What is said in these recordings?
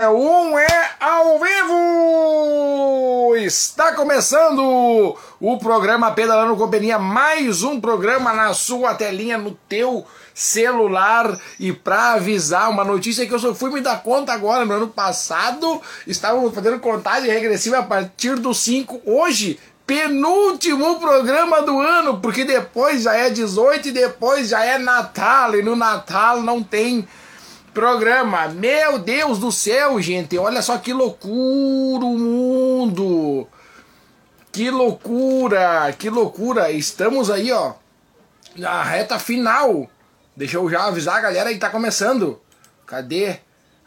Um é ao vivo! Está começando o programa Pedalando Companhia, mais um programa na sua telinha, no teu celular. E para avisar uma notícia que eu só fui me dar conta agora, no ano passado, estávamos fazendo contagem regressiva a partir do 5. Hoje, penúltimo programa do ano, porque depois já é 18 e depois já é Natal, e no Natal não tem programa. Meu Deus do céu, gente, olha só que loucura o mundo. Que loucura, que loucura. Estamos aí, ó, na reta final. Deixa eu já avisar a galera que tá começando. Cadê?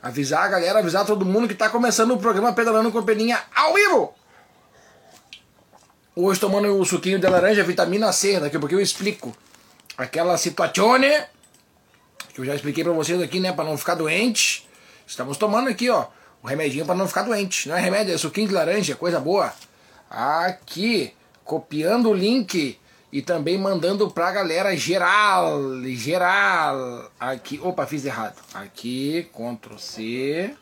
Avisar a galera, avisar todo mundo que tá começando o programa Pedalando com Peninha ao vivo. Hoje tomando o suquinho de laranja, vitamina C, daqui a pouco eu explico. Aquela situazione eu já expliquei para vocês aqui, né, para não ficar doente. Estamos tomando aqui, ó, o remedinho para não ficar doente. Não é remédio, é suquinho de laranja, coisa boa. Aqui, copiando o link e também mandando pra galera geral, geral. Aqui, opa, fiz errado. Aqui, Ctrl C,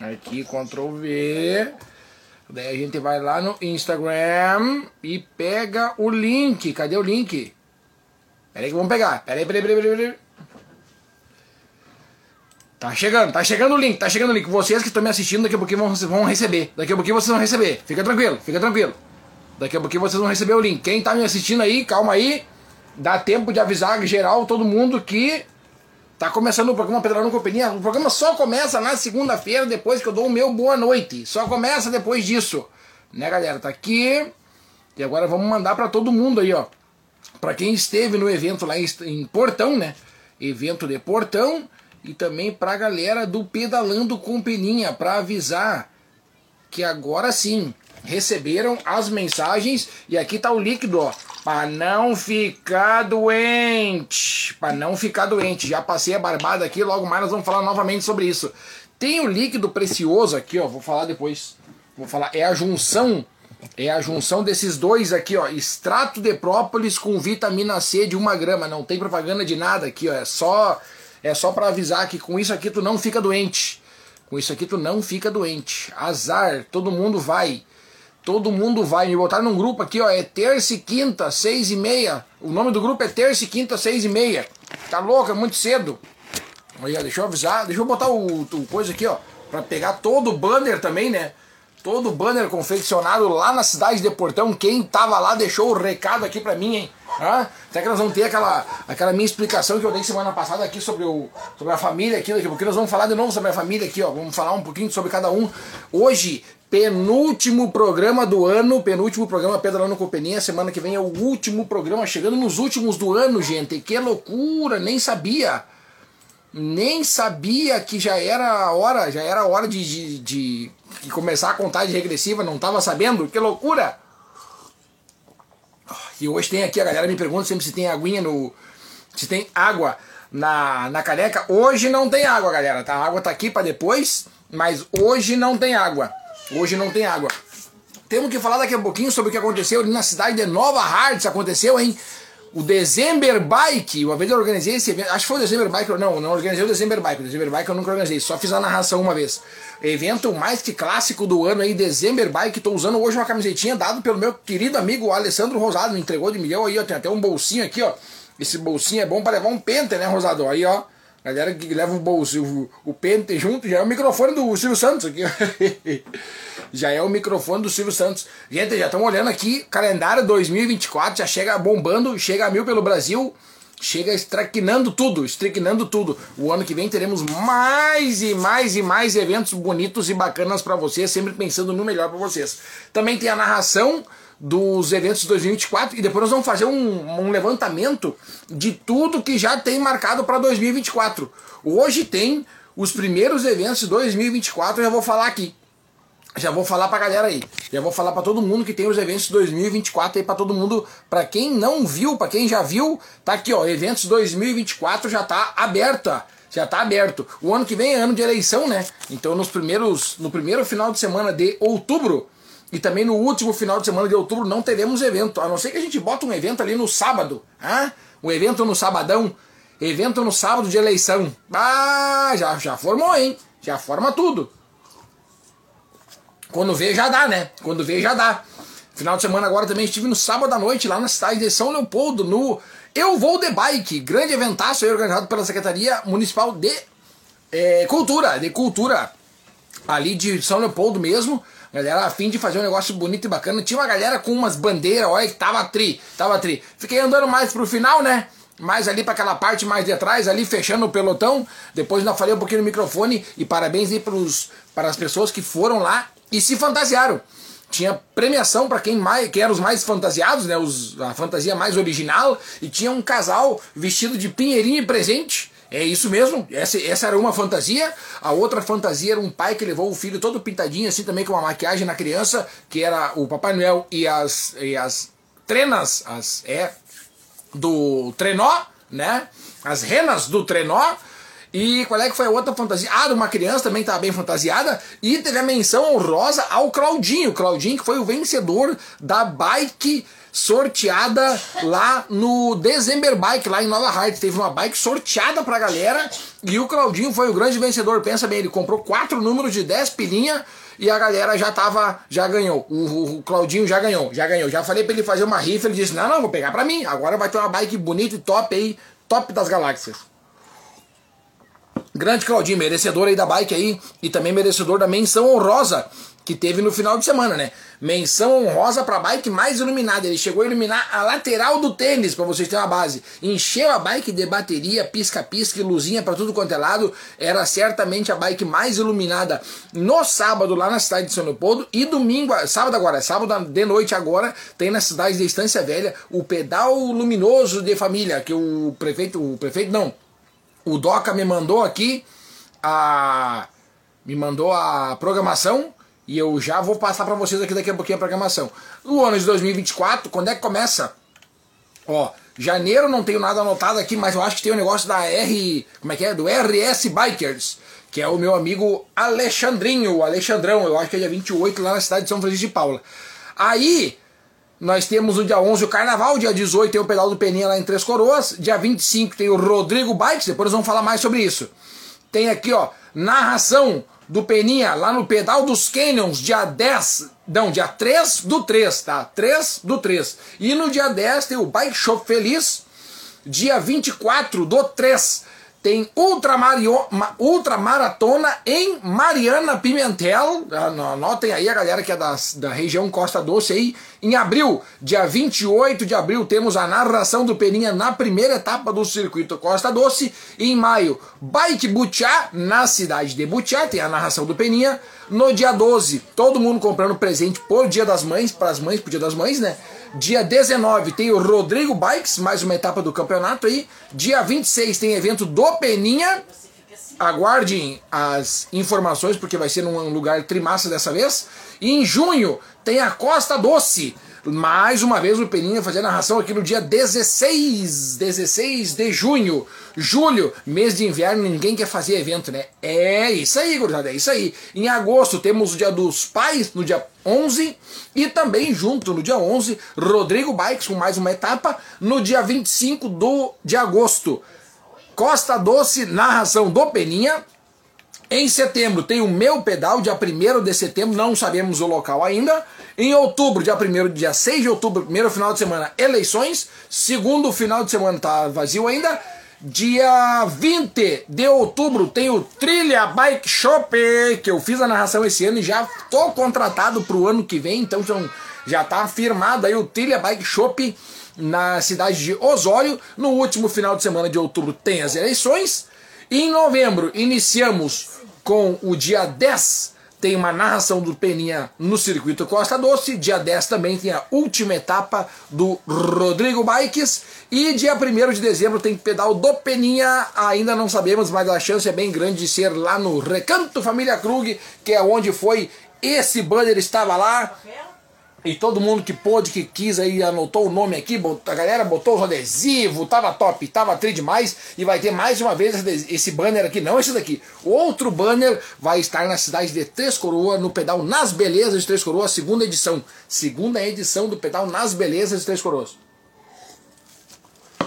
aqui, Ctrl V. Daí a gente vai lá no Instagram e pega o link. Cadê o link? Peraí que vamos pegar. Peraí, peraí, peraí, peraí. peraí. Tá chegando, tá chegando o link, tá chegando o link. Vocês que estão me assistindo, daqui a pouquinho vão, vão receber. Daqui a pouquinho vocês vão receber. Fica tranquilo, fica tranquilo. Daqui a pouquinho vocês vão receber o link. Quem tá me assistindo aí, calma aí. Dá tempo de avisar geral, todo mundo que tá começando o programa Pedalando Companhia. O programa só começa na segunda-feira, depois que eu dou o meu boa noite. Só começa depois disso. Né, galera? Tá aqui. E agora vamos mandar para todo mundo aí, ó. Pra quem esteve no evento lá em Portão, né? Evento de Portão e também para a galera do Pedalando com Peninha, para avisar que agora sim receberam as mensagens e aqui tá o líquido, ó, para não ficar doente, para não ficar doente. Já passei a barbada aqui, logo mais nós vamos falar novamente sobre isso. Tem o líquido precioso aqui, ó, vou falar depois. Vou falar, é a junção é a junção desses dois aqui, ó, extrato de própolis com vitamina C de uma grama. Não tem propaganda de nada aqui, ó, é só é só para avisar que com isso aqui tu não fica doente. Com isso aqui tu não fica doente. Azar, todo mundo vai. Todo mundo vai. Me botaram num grupo aqui, ó. É terça e quinta, seis e meia. O nome do grupo é terça e quinta, seis e meia. Tá louco, é muito cedo. Aí, deixa eu avisar. Deixa eu botar o, o coisa aqui, ó. Pra pegar todo o banner também, né? Todo banner confeccionado lá na cidade de Portão. Quem tava lá deixou o recado aqui pra mim, hein? Até que nós vamos ter aquela, aquela minha explicação que eu dei semana passada aqui sobre, o, sobre a família aqui, porque nós vamos falar de novo sobre a família aqui, ó. Vamos falar um pouquinho sobre cada um. Hoje, penúltimo programa do ano, penúltimo programa Pedalando com Peninha. Semana que vem é o último programa, chegando nos últimos do ano, gente. Que loucura, nem sabia. Nem sabia que já era a hora, já era a hora de, de, de, começar a contagem regressiva, não tava sabendo. Que loucura! E hoje tem aqui, a galera me pergunta sempre se tem aguinha no. se tem água na, na caneca. Hoje não tem água, galera. Tá? A água tá aqui para depois, mas hoje não tem água. Hoje não tem água. Temos que falar daqui a pouquinho sobre o que aconteceu ali na cidade de Nova Hartz. Aconteceu, hein? O December Bike, uma vez eu organizei esse evento, acho que foi o December Bike, não, não organizei o December Bike, o December Bike eu nunca organizei, só fiz a narração uma vez. Evento mais que clássico do ano aí, December Bike, tô usando hoje uma camisetinha dado pelo meu querido amigo Alessandro Rosado, me entregou de milhão aí, ó, tem até um bolsinho aqui, ó, esse bolsinho é bom para levar um pente, né, Rosado, aí, ó, galera que leva o bolso, o, o pente junto, já é o microfone do Silvio Santos aqui, já é o microfone do Silvio Santos. Gente, já estamos olhando aqui, calendário 2024, já chega bombando, chega a mil pelo Brasil, chega estraquinando tudo, estraquinando tudo. O ano que vem teremos mais e mais e mais eventos bonitos e bacanas para vocês, sempre pensando no melhor para vocês. Também tem a narração dos eventos de 2024 e depois nós vamos fazer um, um levantamento de tudo que já tem marcado para 2024. Hoje tem os primeiros eventos de 2024, eu já vou falar aqui. Já vou falar pra galera aí. Já vou falar para todo mundo que tem os eventos 2024 aí para todo mundo, para quem não viu, para quem já viu, tá aqui, ó, eventos 2024 já tá aberta. Já tá aberto. O ano que vem é ano de eleição, né? Então nos primeiros no primeiro final de semana de outubro e também no último final de semana de outubro não teremos evento, a não ser que a gente bota um evento ali no sábado, ah? Um evento no sabadão, evento no sábado de eleição. Ah, já já formou, hein? Já forma tudo. Quando vê, já dá, né? Quando vê, já dá. Final de semana agora também estive no sábado à noite lá na cidade de São Leopoldo, no Eu Vou de Bike, grande eventaço aí organizado pela Secretaria Municipal de é, Cultura, de Cultura, ali de São Leopoldo mesmo. Galera, a fim de fazer um negócio bonito e bacana. Tinha uma galera com umas bandeiras, olha que tava tri, tava tri. Fiquei andando mais pro final, né? Mais ali para aquela parte mais de trás, ali fechando o pelotão. Depois ainda falei um pouquinho no microfone e parabéns aí pros, para as pessoas que foram lá e se fantasiaram tinha premiação para quem mais que eram os mais fantasiados, né, os, a fantasia mais original, e tinha um casal vestido de pinheirinho e presente. É isso mesmo, essa, essa era uma fantasia. A outra fantasia era um pai que levou o filho todo pintadinho, assim também com uma maquiagem na criança, que era o Papai Noel e as, e as trenas, as é do trenó, né? As renas do trenó e qual é que foi a outra fantasia? Ah, de uma criança também estava bem fantasiada. E teve a menção honrosa ao Claudinho. Claudinho que foi o vencedor da bike sorteada lá no December Bike, lá em Nova Hart. Teve uma bike sorteada pra galera e o Claudinho foi o grande vencedor. Pensa bem, ele comprou quatro números de 10 pilinha e a galera já tava, já ganhou. O, o, o, Claudinho já ganhou, já ganhou. Já falei pra ele fazer uma rifa, ele disse: Não, não, vou pegar pra mim. Agora vai ter uma bike bonita e top aí, top das galáxias. Grande Claudinho, merecedor aí da bike aí e também merecedor da menção honrosa que teve no final de semana, né? Menção honrosa para bike mais iluminada. Ele chegou a iluminar a lateral do tênis, para vocês terem uma base. Encheu a bike de bateria, pisca-pisca e luzinha para tudo quanto é lado. Era certamente a bike mais iluminada no sábado lá na cidade de São Leopoldo. E domingo, sábado agora, sábado de noite agora, tem na cidade de Estância Velha o pedal luminoso de família, que o prefeito, o prefeito não, o Doca me mandou aqui a me mandou a programação e eu já vou passar para vocês aqui daqui a pouquinho a programação. O ano de 2024, quando é que começa? Ó, janeiro não tenho nada anotado aqui, mas eu acho que tem o um negócio da R, como é que é? Do RS Bikers, que é o meu amigo Alexandrinho, o Alexandrão, eu acho que é dia 28 lá na cidade de São Francisco de Paula. Aí nós temos no dia 11 o Carnaval, dia 18 tem o Pedal do Peninha lá em Três Coroas, dia 25 tem o Rodrigo Bikes, depois nós vamos falar mais sobre isso. Tem aqui, ó, narração do Peninha lá no Pedal dos Canyons, dia 10, não, dia 3 do 3, tá? 3 do 3. E no dia 10 tem o Bike Shop Feliz, dia 24 do 3 tem ultramaratona em Mariana Pimentel. Anotem aí a galera que é das, da região Costa Doce aí. Em abril, dia 28 de abril, temos a narração do Peninha na primeira etapa do circuito Costa Doce. Em maio, Bike Butiá, na cidade de Butiá, tem a narração do Peninha. No dia 12, todo mundo comprando presente por Dia das Mães, para as mães, por Dia das Mães, né? Dia 19 tem o Rodrigo Bikes, mais uma etapa do campeonato aí. Dia 26 tem evento do Peninha. Aguardem as informações, porque vai ser num lugar trimassa dessa vez. E em junho tem a Costa Doce mais uma vez o Peninha fazendo a narração aqui no dia 16, 16 de junho. Julho, mês de inverno, ninguém quer fazer evento, né? É isso aí, gurizada, é isso aí. Em agosto temos o dia dos pais, no dia 11, e também junto no dia 11, Rodrigo Bikes com mais uma etapa, no dia 25 do, de agosto. Costa Doce, narração do Peninha, em setembro tem o meu pedal, dia 1 de setembro, não sabemos o local ainda. Em outubro, dia 1 dia 6 de outubro, primeiro final de semana, eleições. Segundo final de semana tá vazio ainda. Dia 20 de outubro tem o Trilha Bike Shop, que eu fiz a narração esse ano e já tô contratado pro ano que vem, então já tá firmado aí o Trilha Bike Shop na cidade de Osório. No último final de semana de outubro tem as eleições. E em novembro iniciamos com o dia 10 tem uma narração do Peninha no circuito Costa Doce. Dia 10 também tem a última etapa do Rodrigo Bikes. E dia 1 de dezembro tem pedal do Peninha. Ainda não sabemos, mas a chance é bem grande de ser lá no Recanto Família Krug, que é onde foi esse banner estava lá. E todo mundo que pôde, que quis aí, anotou o nome aqui, a galera botou os adesivos, tava top, tava tri demais. E vai ter mais uma vez esse banner aqui, não esse daqui. Outro banner vai estar na cidade de Três Coroas, no pedal Nas Belezas de Três Coroas, segunda edição. Segunda edição do pedal Nas Belezas de Três Coroas.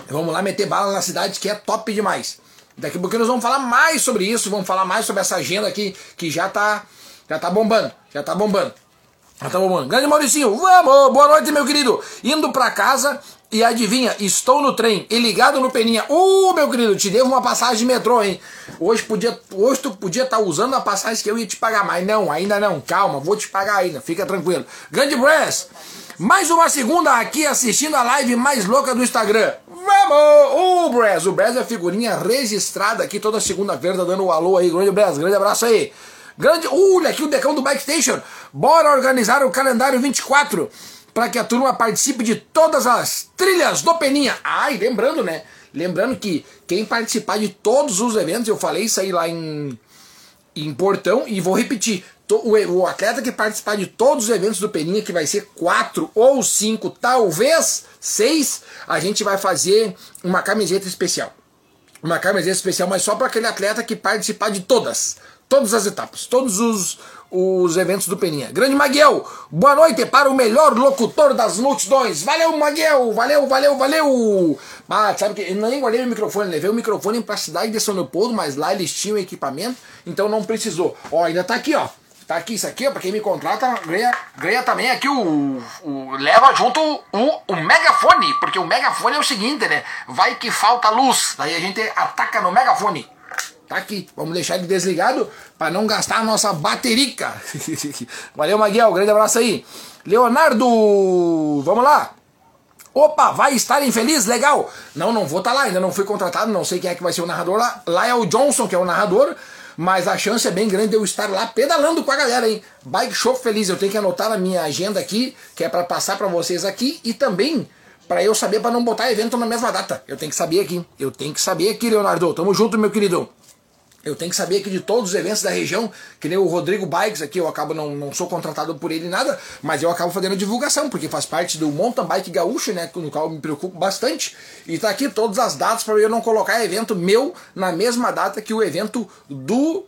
Vamos lá meter bala na cidade que é top demais. Daqui a pouco nós vamos falar mais sobre isso, vamos falar mais sobre essa agenda aqui que já tá Já tá bombando, já tá bombando. Já tá bombando. Grande Mauricinho, vamos! Boa noite, meu querido. Indo pra casa e adivinha, estou no trem e ligado no Peninha. Uh, meu querido, te devo uma passagem de metrô, hein? Hoje, podia, hoje tu podia estar tá usando a passagem que eu ia te pagar, mas não, ainda não. Calma, vou te pagar ainda, fica tranquilo. Grande Brass, mais uma segunda aqui assistindo a live mais louca do Instagram. Vamos! O Brez, o Brez é figurinha registrada aqui toda segunda-feira, dando um alô aí. Grande Brez, grande abraço aí. Grande, olha aqui o decão do Bike Station. Bora organizar o calendário 24 para que a turma participe de todas as trilhas do Peninha. Ai, lembrando, né? Lembrando que quem participar de todos os eventos, eu falei isso aí lá em, em Portão e vou repetir o, atleta que participar de todos os eventos do Peninha, que vai ser quatro ou cinco, talvez seis, a gente vai fazer uma camiseta especial. Uma camiseta especial, mas só para aquele atleta que participar de todas. Todas as etapas, todos os, os eventos do Peninha. Grande Maguel, boa noite para o melhor locutor das multidões. Valeu, Maguel, valeu, valeu, valeu. Ah, sabe que eu nem guardei o microfone, levei o microfone para a cidade de São Leopoldo, mas lá eles tinham equipamento, então não precisou. Ó, ainda tá aqui, ó. Tá aqui, isso aqui, pra quem me contrata, ganha, ganha também aqui o, o. leva junto o, o megafone, porque o megafone é o seguinte, né? Vai que falta luz, daí a gente ataca no megafone. Tá aqui, vamos deixar ele desligado para não gastar a nossa baterica. Valeu, Maguel, grande abraço aí. Leonardo, vamos lá. Opa, vai estar infeliz? Legal. Não, não vou estar tá lá, ainda não fui contratado, não sei quem é que vai ser o narrador lá. Lá é o Johnson, que é o narrador mas a chance é bem grande de eu estar lá pedalando com a galera, hein? Bike Show Feliz, eu tenho que anotar na minha agenda aqui, que é para passar para vocês aqui e também para eu saber para não botar evento na mesma data. Eu tenho que saber aqui. Eu tenho que saber aqui, Leonardo. Tamo junto, meu querido. Eu tenho que saber que de todos os eventos da região, que nem o Rodrigo Bikes aqui, eu acabo não, não sou contratado por ele nada, mas eu acabo fazendo divulgação, porque faz parte do Mountain Bike Gaúcho, né, no qual eu me preocupo bastante. E tá aqui todas as datas para eu não colocar evento meu na mesma data que o evento do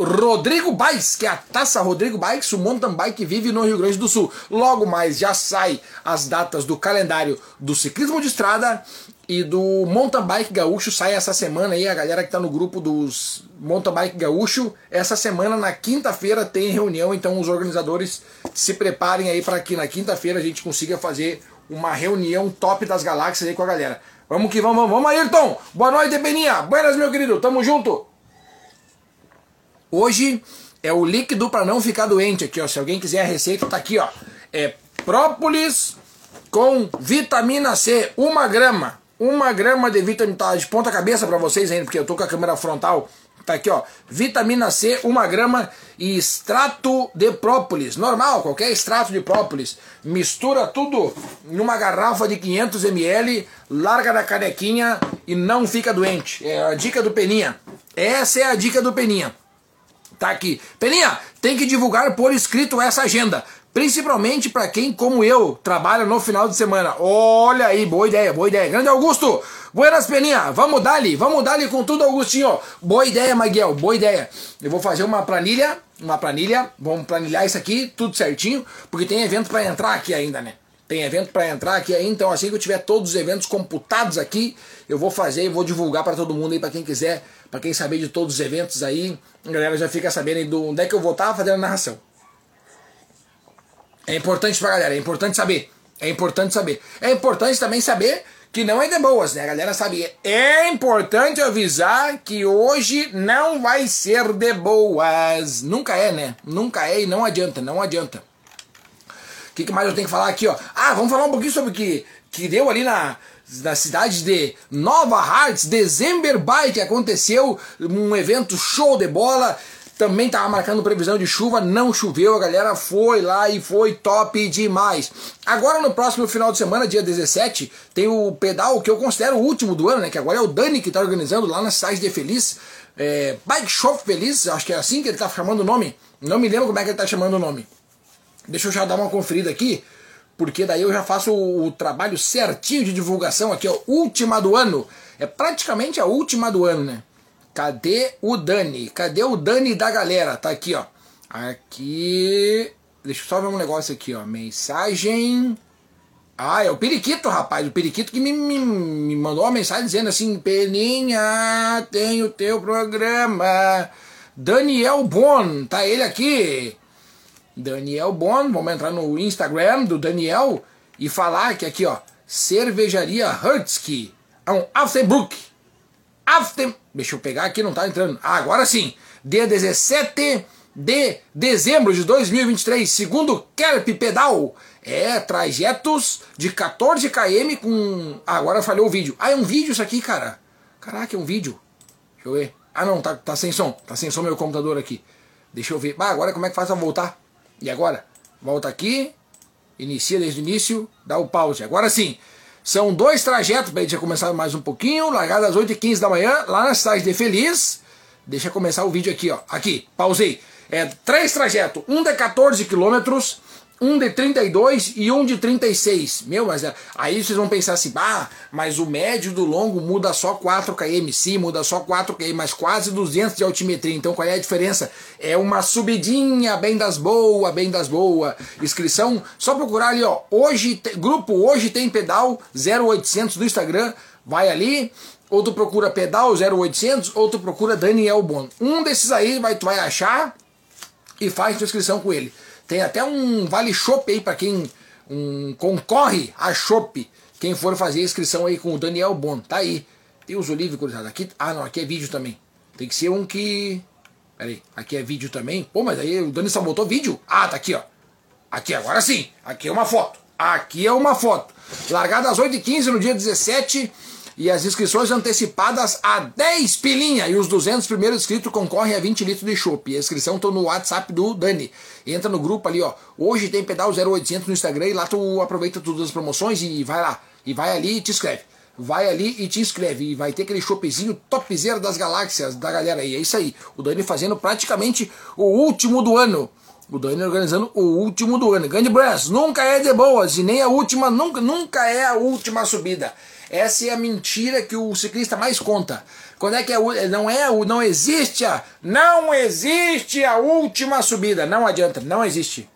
Rodrigo Bikes, que é a taça Rodrigo Bikes, o mountain bike vive no Rio Grande do Sul. Logo mais já sai as datas do calendário do ciclismo de estrada e do Mountain Bike Gaúcho sai essa semana aí, a galera que tá no grupo dos Mountain Bike Gaúcho, essa semana na quinta-feira tem reunião, então os organizadores se preparem aí para que na quinta-feira a gente consiga fazer uma reunião top das galáxias aí com a galera. Vamos que vamos, vamos, Ayrton! Boa noite, Beninha! Buenas, meu querido, tamo junto! Hoje é o líquido para não ficar doente aqui, ó. Se alguém quiser a receita, tá aqui, ó. É própolis com vitamina C, uma grama uma grama de vitamina tá de ponta cabeça para vocês ainda, porque eu tô com a câmera frontal. Tá aqui, ó. Vitamina C, uma grama e extrato de própolis. Normal, qualquer extrato de própolis. Mistura tudo numa garrafa de 500 ml, larga na canequinha e não fica doente. É a dica do Peninha. Essa é a dica do Peninha. Tá aqui. Peninha, tem que divulgar por escrito essa agenda. Principalmente para quem, como eu, trabalha no final de semana. Olha aí, boa ideia, boa ideia. Grande Augusto, buenas peninha, vamos dar-lhe, vamos dar-lhe com tudo, Augustinho. Boa ideia, Miguel, boa ideia. Eu vou fazer uma planilha, uma planilha, vamos planilhar isso aqui, tudo certinho, porque tem evento para entrar aqui ainda, né? Tem evento para entrar aqui aí, então assim que eu tiver todos os eventos computados aqui, eu vou fazer e vou divulgar para todo mundo aí, para quem quiser, para quem saber de todos os eventos aí, a galera já fica sabendo aí do onde é que eu vou estar fazendo a narração. É importante pra galera, é importante saber. É importante saber. É importante também saber que não é de boas, né? A galera sabe. É importante avisar que hoje não vai ser de boas. Nunca é, né? Nunca é e não adianta, não adianta. O que, que, mais eu tenho que falar aqui, ó? Ah, vamos falar um pouquinho sobre o que, que deu ali na, na cidade de Nova Hartz, December Bike, aconteceu um evento show de bola. Também estava marcando previsão de chuva, não choveu, a galera foi lá e foi top demais. Agora no próximo final de semana, dia 17, tem o pedal que eu considero o último do ano, né? Que agora é o Dani que está organizando lá na cidade de Feliz. É, Bike Shop Feliz, acho que é assim que ele está chamando o nome. Não me lembro como é que ele está chamando o nome. Deixa eu já dar uma conferida aqui, porque daí eu já faço o, o trabalho certinho de divulgação aqui, ó, última do ano. É praticamente a última do ano, né? Cadê o Dani? Cadê o Dani da galera? Tá aqui, ó. Aqui. Deixa eu só ver um negócio aqui, ó. Mensagem. Ah, é o Periquito, rapaz. O Periquito que me, me, me mandou uma mensagem dizendo assim: Peninha, tem o teu programa. Daniel Bon, tá ele aqui. Daniel Bon, vamos entrar no Instagram do Daniel e falar que aqui, ó, Cervejaria Hertzky, é um Aftenbrook. Aften, deixa eu pegar aqui, não tá entrando. Ah, agora sim. Dia 17 de dezembro de 2023, segundo Kerp Pedal. É, trajetos de 14 km com. Ah, agora falhou o vídeo. Ah, é um vídeo isso aqui, cara. Caraca, é um vídeo. Deixa eu ver. Ah, não, tá, tá sem som. Tá sem som meu computador aqui. Deixa eu ver. Ah, agora como é que faz pra voltar? E agora? Volta aqui. Inicia desde o início. Dá o pause. Agora sim. São dois trajetos pra gente já começar mais um pouquinho. Largada às 8h15 da manhã, lá na cidade de Feliz. Deixa eu começar o vídeo aqui, ó. Aqui, pausei. É três trajetos. Um de 14 quilômetros um de 32 e um de 36. Meu, mas é, aí vocês vão pensar assim, ah, mas o médio do longo muda só 4 km, sim, muda só 4 km, mas quase 200 de altimetria. Então qual é a diferença? É uma subidinha bem das boas, bem das boas. Inscrição, só procurar ali, ó, hoje, grupo Hoje Tem Pedal 0800 do Instagram, vai ali, ou tu procura Pedal 0800, ou tu procura Daniel Bon. Um desses aí vai, tu vai achar e faz tua inscrição com ele. Tem até um vale chopp aí para quem um, concorre a chopp. Quem for fazer a inscrição aí com o Daniel Bon, tá aí. Os olivos cruzados aqui. Ah, não, aqui é vídeo também. Tem que ser um que. Pera aí, aqui é vídeo também. Pô, mas aí o Dani só botou vídeo. Ah, tá aqui, ó. Aqui, agora sim. Aqui é uma foto. Aqui é uma foto. Largada às 8h15 no dia 17 e as inscrições antecipadas a 10 pilinha. E os 200 primeiros inscritos concorrem a 20 litros de chopp. A inscrição está no WhatsApp do Dani. Entra no grupo ali, ó. Hoje tem pedal 0800 no Instagram e lá tu aproveita todas as promoções e vai lá. E vai ali e te inscreve. Vai ali e te inscreve. E vai ter aquele choppzinho topzera das galáxias da galera aí. É isso aí. O Dani fazendo praticamente o último do ano. O Dani organizando o último do ano. Grande Brass, nunca é de boas e nem a última, nunca, nunca é a última subida. Essa é a mentira que o ciclista mais conta. Quando é que é, não é o não existe a não existe a última subida, não adianta, não existe.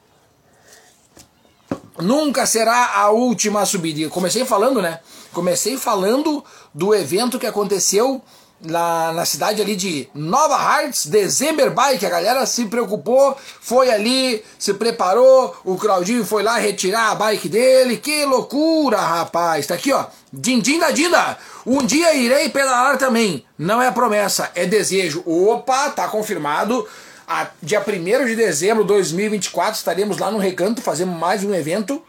Nunca será a última subida. E comecei falando, né? Comecei falando do evento que aconteceu na, na cidade ali de Nova Hartz, December Bike, a galera se preocupou, foi ali, se preparou, o Claudinho foi lá retirar a bike dele, que loucura, rapaz, tá aqui ó, Dindim da Dinda, um dia irei pedalar também, não é promessa, é desejo, opa, tá confirmado, a, dia 1 de dezembro de 2024 estaremos lá no Recanto, fazendo mais um evento,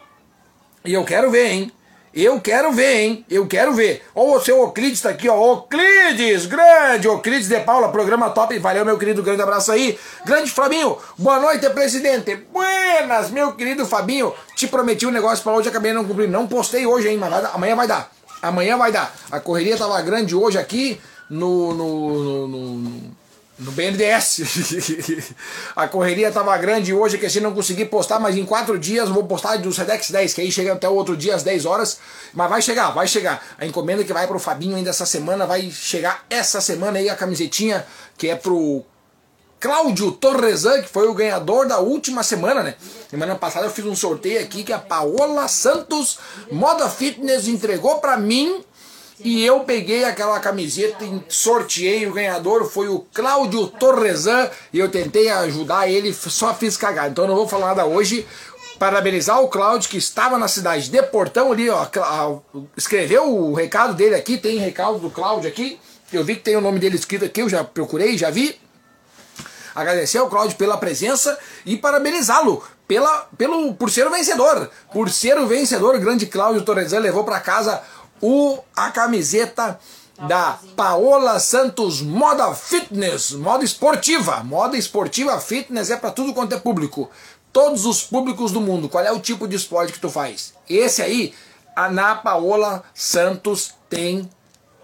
e eu quero ver, hein, eu quero ver, hein? Eu quero ver. Ó, o seu Oclides tá aqui, ó. Oclides, grande Oclides de Paula, programa top. Valeu, meu querido, grande abraço aí. Grande Fabinho, boa noite, presidente. Buenas, meu querido Fabinho. Te prometi um negócio para hoje, acabei não cumprindo. Não postei hoje, hein? Mas vai amanhã vai dar. Amanhã vai dar. A correria tava grande hoje aqui no, no, no, no no BNDES. a correria estava grande hoje, que assim não consegui postar, mas em quatro dias vou postar do Sedex 10, que aí chega até o outro dia às 10 horas. Mas vai chegar, vai chegar. A encomenda que vai para o Fabinho ainda essa semana vai chegar essa semana aí a camisetinha que é pro Cláudio Torresan, que foi o ganhador da última semana, né? Semana passada eu fiz um sorteio aqui que a Paola Santos Moda Fitness entregou para mim e eu peguei aquela camiseta e sorteei. O ganhador foi o Cláudio Torresan. E eu tentei ajudar ele, só fiz cagar. Então não vou falar nada hoje. Parabenizar o Cláudio, que estava na cidade de Portão ali, ó. Escreveu o recado dele aqui. Tem recado do Cláudio aqui. Eu vi que tem o nome dele escrito aqui, eu já procurei, já vi. Agradecer ao Cláudio pela presença e parabenizá-lo pela, pelo, por ser o vencedor. Por ser o vencedor, o grande Cláudio Torresan levou para casa o, a camiseta da Paola Santos Moda Fitness, moda esportiva. Moda esportiva fitness é para tudo quanto é público. Todos os públicos do mundo. Qual é o tipo de esporte que tu faz? Esse aí, a na Paola Santos tem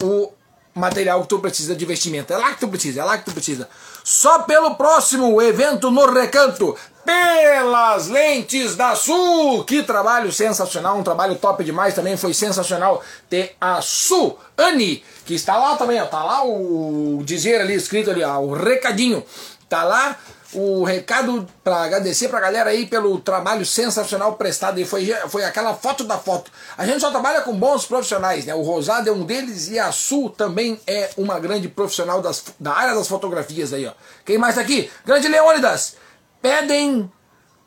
o material que tu precisa de investimento. É lá que tu precisa, é lá que tu precisa. Só pelo próximo evento no Recanto, pelas lentes da Sul. Que trabalho sensacional, um trabalho top demais também, foi sensacional ter a Su Ani, que está lá também, ó, tá lá o dizer ali escrito ali, ó, o recadinho. Tá lá o recado para agradecer pra galera aí pelo trabalho sensacional prestado e foi, foi aquela foto da foto. A gente só trabalha com bons profissionais, né? O Rosado é um deles e a Sul também é uma grande profissional das, da área das fotografias aí, ó. Quem mais tá aqui? Grande Leônidas, pedem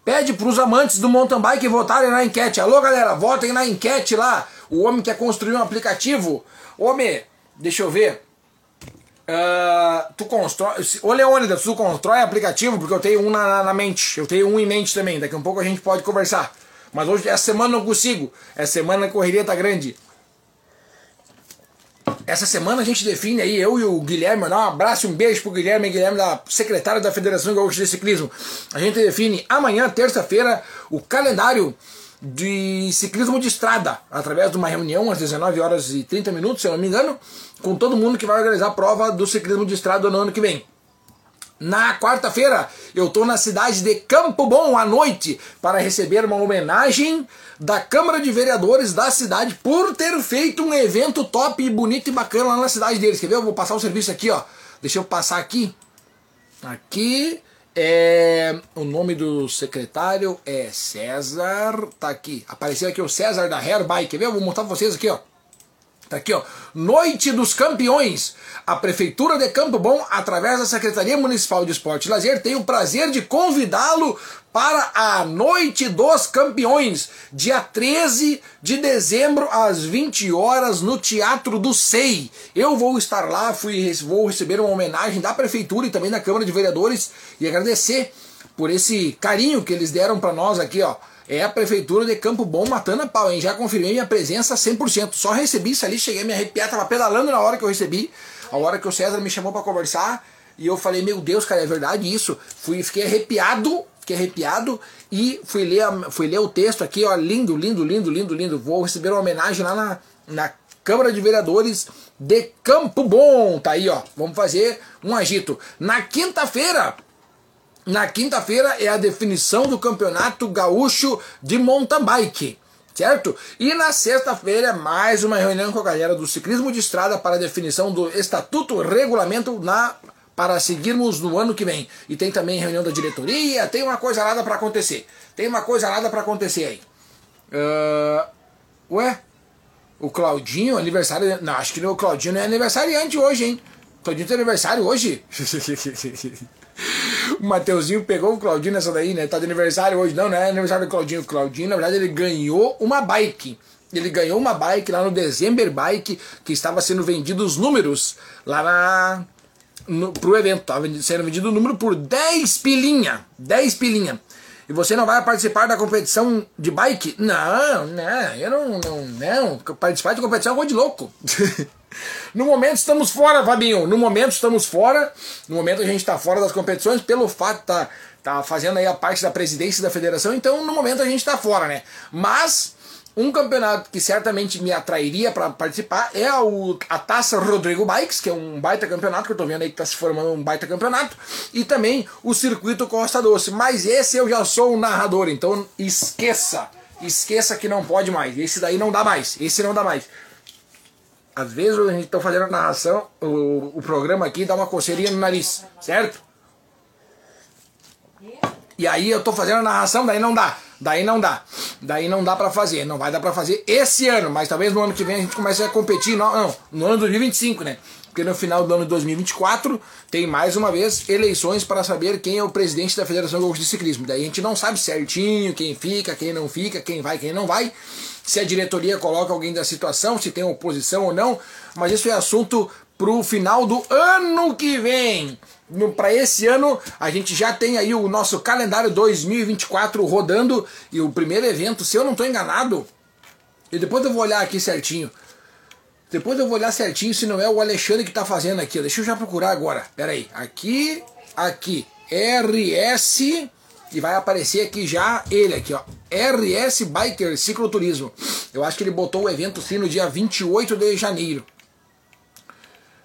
Pede para os amantes do mountain bike votarem na enquete. Alô, galera, votem na enquete lá. O homem quer construir um aplicativo. Homem, deixa eu ver. Uh, tu constrói. Ô Leônidas, tu constrói aplicativo, porque eu tenho um na, na, mente. Eu tenho um em mente também. Daqui a pouco a gente pode conversar. Mas hoje, essa semana não consigo. Essa semana a correria tá grande. Essa semana a gente define aí, eu e o Guilherme, mandar um abraço e um beijo pro Guilherme, Guilherme da secretário da Federação Gaúcha de Ciclismo. A gente define amanhã, terça-feira, o calendário de ciclismo de estrada, através de uma reunião às 19 horas e 30 minutos, se eu não me engano, com todo mundo que vai organizar a prova do ciclismo de estrada no ano que vem. Na quarta-feira, eu estou na cidade de Campo Bom à noite para receber uma homenagem da Câmara de Vereadores da cidade por ter feito um evento top, bonito e bacana lá na cidade deles. Quer ver? Eu vou passar o serviço aqui, ó. Deixa eu passar aqui. Aqui é o nome do secretário é César. Tá aqui. Apareceu aqui o César da Bike. Quer ver? Eu vou mostrar pra vocês aqui, ó. Tá aqui, ó. Noite dos Campeões. A Prefeitura de Campo Bom, através da Secretaria Municipal de Esporte e Lazer, tem o prazer de convidá-lo para a Noite dos Campeões, dia 13 de dezembro, às 20 horas, no Teatro do SEI. Eu vou estar lá, fui, vou receber uma homenagem da Prefeitura e também da Câmara de Vereadores e agradecer por esse carinho que eles deram para nós aqui, ó é a Prefeitura de Campo Bom matando a pau, hein? Já confirmei minha presença 100%. Só recebi isso ali, cheguei a me arrepiar, tava pedalando na hora que eu recebi, a hora que o César me chamou para conversar, e eu falei, meu Deus, cara, é verdade isso. Fui, fiquei arrepiado, fiquei arrepiado, e fui ler, fui ler o texto aqui, ó, lindo, lindo, lindo, lindo, lindo. Vou receber uma homenagem lá na, na Câmara de Vereadores de Campo Bom. Tá aí, ó. Vamos fazer um agito. Na quinta-feira, na quinta-feira é a definição do Campeonato Gaúcho de Mountain Bike, certo? E na sexta-feira é mais uma reunião com a galera do ciclismo de estrada para definição do estatuto regulamento na para seguirmos no ano que vem. E tem também reunião da diretoria, tem uma coisa nada para acontecer. Tem uma coisa nada para acontecer aí. Uh, ué? O Claudinho, aniversário. Não, acho que o Claudinho não é aniversariante hoje, hein? Claudinho tem aniversário hoje? o Mateuzinho pegou o Claudinho nessa daí, né? Tá de aniversário hoje. Não, não é aniversário do Claudinho. O Claudinho, na verdade, ele ganhou uma bike. Ele ganhou uma bike lá no December Bike, que estava sendo vendido os números lá na, no, pro evento. Estava sendo vendido o número por 10 pilinha. 10 pilinha. E você não vai participar da competição de bike? Não, não, eu não, não, não. Participar de competição é coisa de louco. No momento estamos fora, Fabinho. No momento estamos fora. No momento a gente está fora das competições pelo fato de tá, tá fazendo aí a parte da presidência da federação. Então no momento a gente está fora, né? Mas um campeonato que certamente me atrairia para participar é o, a Taça Rodrigo Bikes, que é um baita campeonato, que eu estou vendo aí que está se formando um baita campeonato, e também o Circuito Costa Doce. Mas esse eu já sou o narrador, então esqueça, esqueça que não pode mais. Esse daí não dá mais, esse não dá mais às vezes a gente está fazendo a narração, o, o programa aqui dá uma coceirinha no nariz, certo? E aí eu tô fazendo a narração, daí não dá. Daí não dá. Daí não dá para fazer. Não vai dar para fazer esse ano, mas talvez no ano que vem a gente comece a competir. Não, não, no ano 2025, né? Porque no final do ano de 2024 tem mais uma vez eleições para saber quem é o presidente da Federação Gaúcha de Ciclismo. Daí a gente não sabe certinho quem fica, quem não fica, quem vai, quem não vai se a diretoria coloca alguém da situação, se tem oposição ou não, mas isso é assunto para o final do ano que vem. Para esse ano, a gente já tem aí o nosso calendário 2024 rodando e o primeiro evento, se eu não estou enganado, e depois eu vou olhar aqui certinho. Depois eu vou olhar certinho se não é o Alexandre que está fazendo aqui. Deixa eu já procurar agora. Pera aí. Aqui, aqui. RS e vai aparecer aqui já ele aqui, ó. RS Biker Cicloturismo. Eu acho que ele botou o evento sim no dia 28 de janeiro.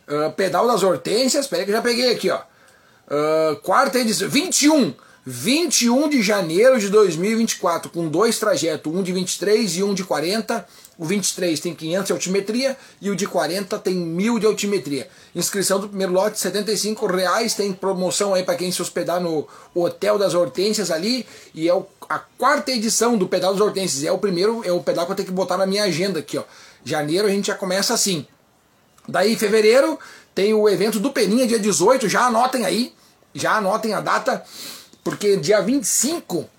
Uh, Pedal das Hortênsias, peraí que eu já peguei aqui, ó. Uh, quarta edição, 21. 21 de janeiro de 2024, com dois trajetos, um de 23 e um de 40. O 23 tem 500 de altimetria e o de 40 tem 1000 de altimetria. Inscrição do primeiro lote, 75 reais. Tem promoção aí para quem se hospedar no Hotel das Hortênsias ali. E é o, a quarta edição do Pedal das Hortênsias. É o primeiro, é o pedal que eu tenho que botar na minha agenda aqui, ó. Janeiro a gente já começa assim. Daí, fevereiro, tem o evento do Peninha, dia 18. Já anotem aí. Já anotem a data. Porque dia 25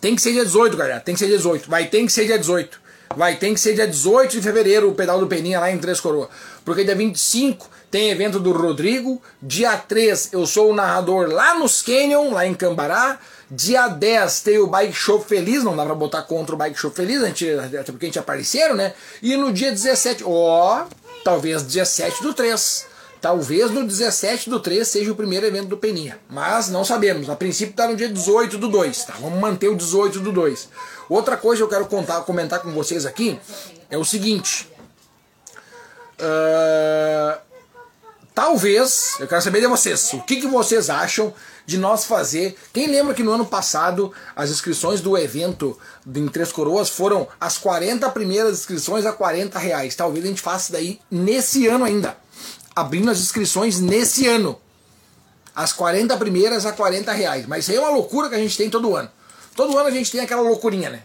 tem que ser dia 18, galera. Tem que ser dia 18. Vai ter que ser dia 18. Vai ter que ser dia 18 de fevereiro o pedal do Peninha lá em Três Coroas. Porque dia 25 tem evento do Rodrigo. Dia 3 eu sou o narrador lá nos Canyon, lá em Cambará. Dia 10 tem o Bike Show Feliz, não dá pra botar contra o Bike Show Feliz, a gente, até porque a gente apareceram, né? E no dia 17, ó, talvez 17 do 3 Talvez no 17 do 3 seja o primeiro evento do Peninha, mas não sabemos. A princípio está no dia 18 do 2, tá? Vamos manter o 18 do 2. Outra coisa que eu quero contar, comentar com vocês aqui é o seguinte. Uh, talvez, eu quero saber de vocês, o que, que vocês acham de nós fazer. Quem lembra que no ano passado as inscrições do evento em Três Coroas foram as 40 primeiras inscrições a 40 reais? Talvez a gente faça daí nesse ano ainda abrindo as inscrições nesse ano. As 40 primeiras a 40 reais. Mas isso aí é uma loucura que a gente tem todo ano. Todo ano a gente tem aquela loucurinha, né?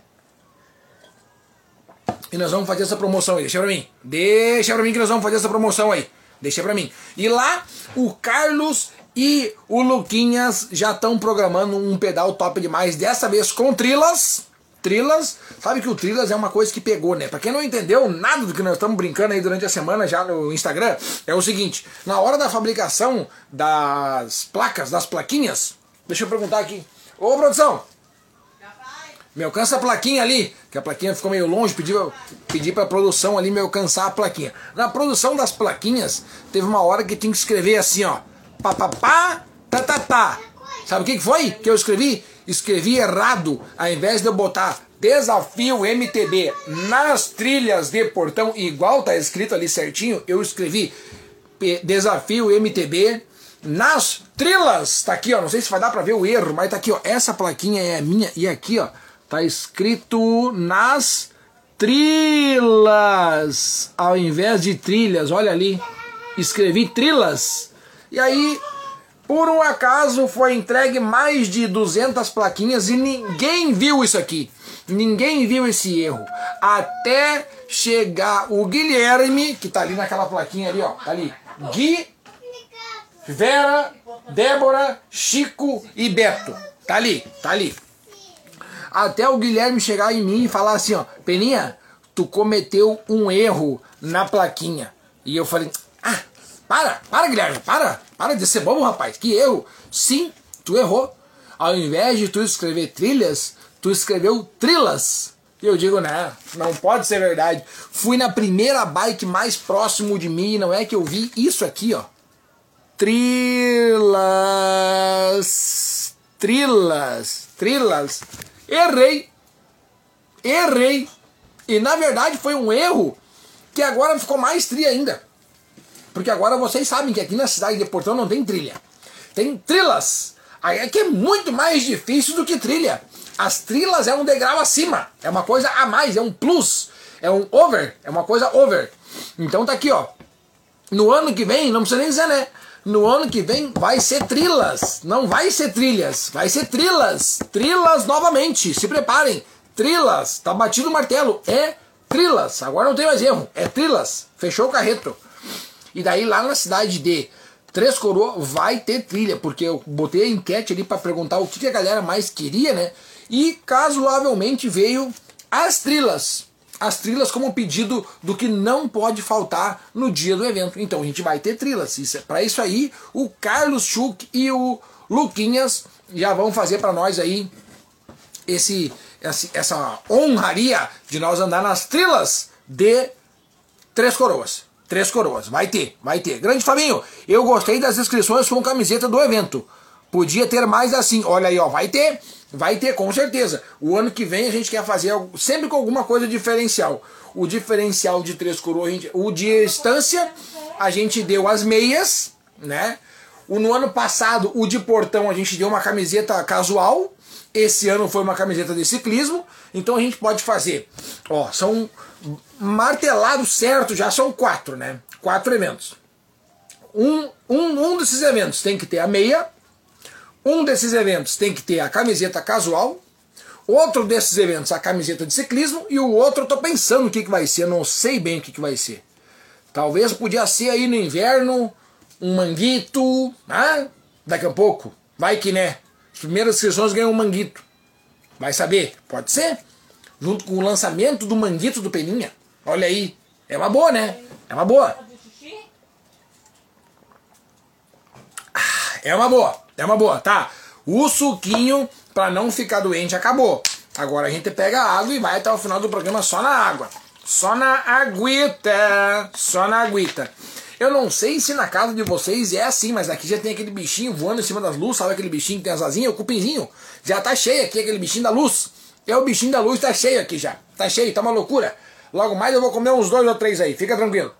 E nós vamos fazer essa promoção aí. Deixa pra mim. Deixa pra mim que nós vamos fazer essa promoção aí. Deixa pra mim. E lá, o Carlos e o Luquinhas já estão programando um pedal top demais. Dessa vez com trilas Trilas, sabe que o Trilas é uma coisa que pegou, né? Pra quem não entendeu nada do que nós estamos brincando aí durante a semana já no Instagram, é o seguinte: na hora da fabricação das placas, das plaquinhas, deixa eu perguntar aqui. Ô produção! Me alcança a plaquinha ali, que a plaquinha ficou meio longe, pedi, pedi pra produção ali me alcançar a plaquinha. Na produção das plaquinhas, teve uma hora que tinha que escrever assim, ó. Papapá, tá, tá, tá. Sabe o que foi que eu escrevi? escrevi errado, ao invés de eu botar desafio MTB nas trilhas de portão, igual tá escrito ali certinho, eu escrevi desafio MTB nas trilhas. Tá aqui, ó, não sei se vai dar para ver o erro, mas tá aqui, ó, essa plaquinha é minha e aqui, ó, tá escrito nas trilhas ao invés de trilhas. Olha ali, escrevi trilhas. E aí por um acaso foi entregue mais de 200 plaquinhas e ninguém viu isso aqui. Ninguém viu esse erro. Até chegar o Guilherme, que tá ali naquela plaquinha ali, ó. Tá ali. Gui, Vera, Débora, Chico e Beto. Tá ali, tá ali. Até o Guilherme chegar em mim e falar assim, ó, Peninha, tu cometeu um erro na plaquinha. E eu falei, ah, para, para, Guilherme, para, para de ser bobo, rapaz. Que erro. Sim, tu errou. Ao invés de tu escrever trilhas, tu escreveu trilas. E eu digo, né, não pode ser verdade. Fui na primeira bike mais próximo de mim, não é que eu vi isso aqui, ó. Trilas. Trilas. Trilas. Errei. Errei. E na verdade foi um erro que agora ficou mais tri ainda. Porque agora vocês sabem que aqui na cidade de Portão não tem trilha. Tem trilhas. Aí é que é muito mais difícil do que trilha. As trilhas é um degrau acima. É uma coisa a mais, é um plus. É um over. É uma coisa over. Então tá aqui, ó. No ano que vem, não precisa nem dizer, né? No ano que vem vai ser trilhas. Não vai ser trilhas. Vai ser trilhas. Trilhas novamente. Se preparem. Trilhas. Tá batido o martelo. É trilhas. Agora não tem mais erro. É trilhas. Fechou o carreto. E daí lá na cidade de Três Coroas vai ter trilha, porque eu botei a enquete ali para perguntar o que a galera mais queria, né? E casualmente veio as trilhas. As trilhas como pedido do que não pode faltar no dia do evento. Então a gente vai ter trilhas. Isso, é, para isso aí, o Carlos Schuch e o Luquinhas já vão fazer para nós aí esse, essa honraria de nós andar nas trilhas de Três Coroas. Três Coroas. Vai ter, vai ter. Grande Fabinho, eu gostei das inscrições com camiseta do evento. Podia ter mais assim. Olha aí, ó, vai ter, vai ter, com certeza. O ano que vem a gente quer fazer sempre com alguma coisa diferencial. O diferencial de Três Coroas, gente, o de estância, a gente deu as meias, né? O, no ano passado, o de portão, a gente deu uma camiseta casual. Esse ano foi uma camiseta de ciclismo. Então a gente pode fazer. Ó, são martelados certo, já são quatro, né? Quatro eventos. Um, um, um desses eventos tem que ter a meia. Um desses eventos tem que ter a camiseta casual. Outro desses eventos, a camiseta de ciclismo. E o outro eu tô pensando o que, que vai ser. não sei bem o que, que vai ser. Talvez podia ser aí no inverno um manguito, né? Daqui a pouco. Vai que né. As primeiras inscrições ganham um manguito. Vai saber. Pode ser. Junto com o lançamento do manguito do Peninha. Olha aí. É uma boa, né? É uma boa. Ah, é uma boa. É uma boa, tá? O suquinho, pra não ficar doente, acabou. Agora a gente pega a água e vai até o final do programa só na água. Só na aguita. Só na aguita. Eu não sei se na casa de vocês é assim, mas aqui já tem aquele bichinho voando em cima das luzes, sabe aquele bichinho que tem as asinhas, o cupinzinho. Já tá cheio aqui, aquele bichinho da luz. É o bichinho da luz, tá cheio aqui já. Tá cheio, tá uma loucura. Logo mais eu vou comer uns dois ou três aí, fica tranquilo.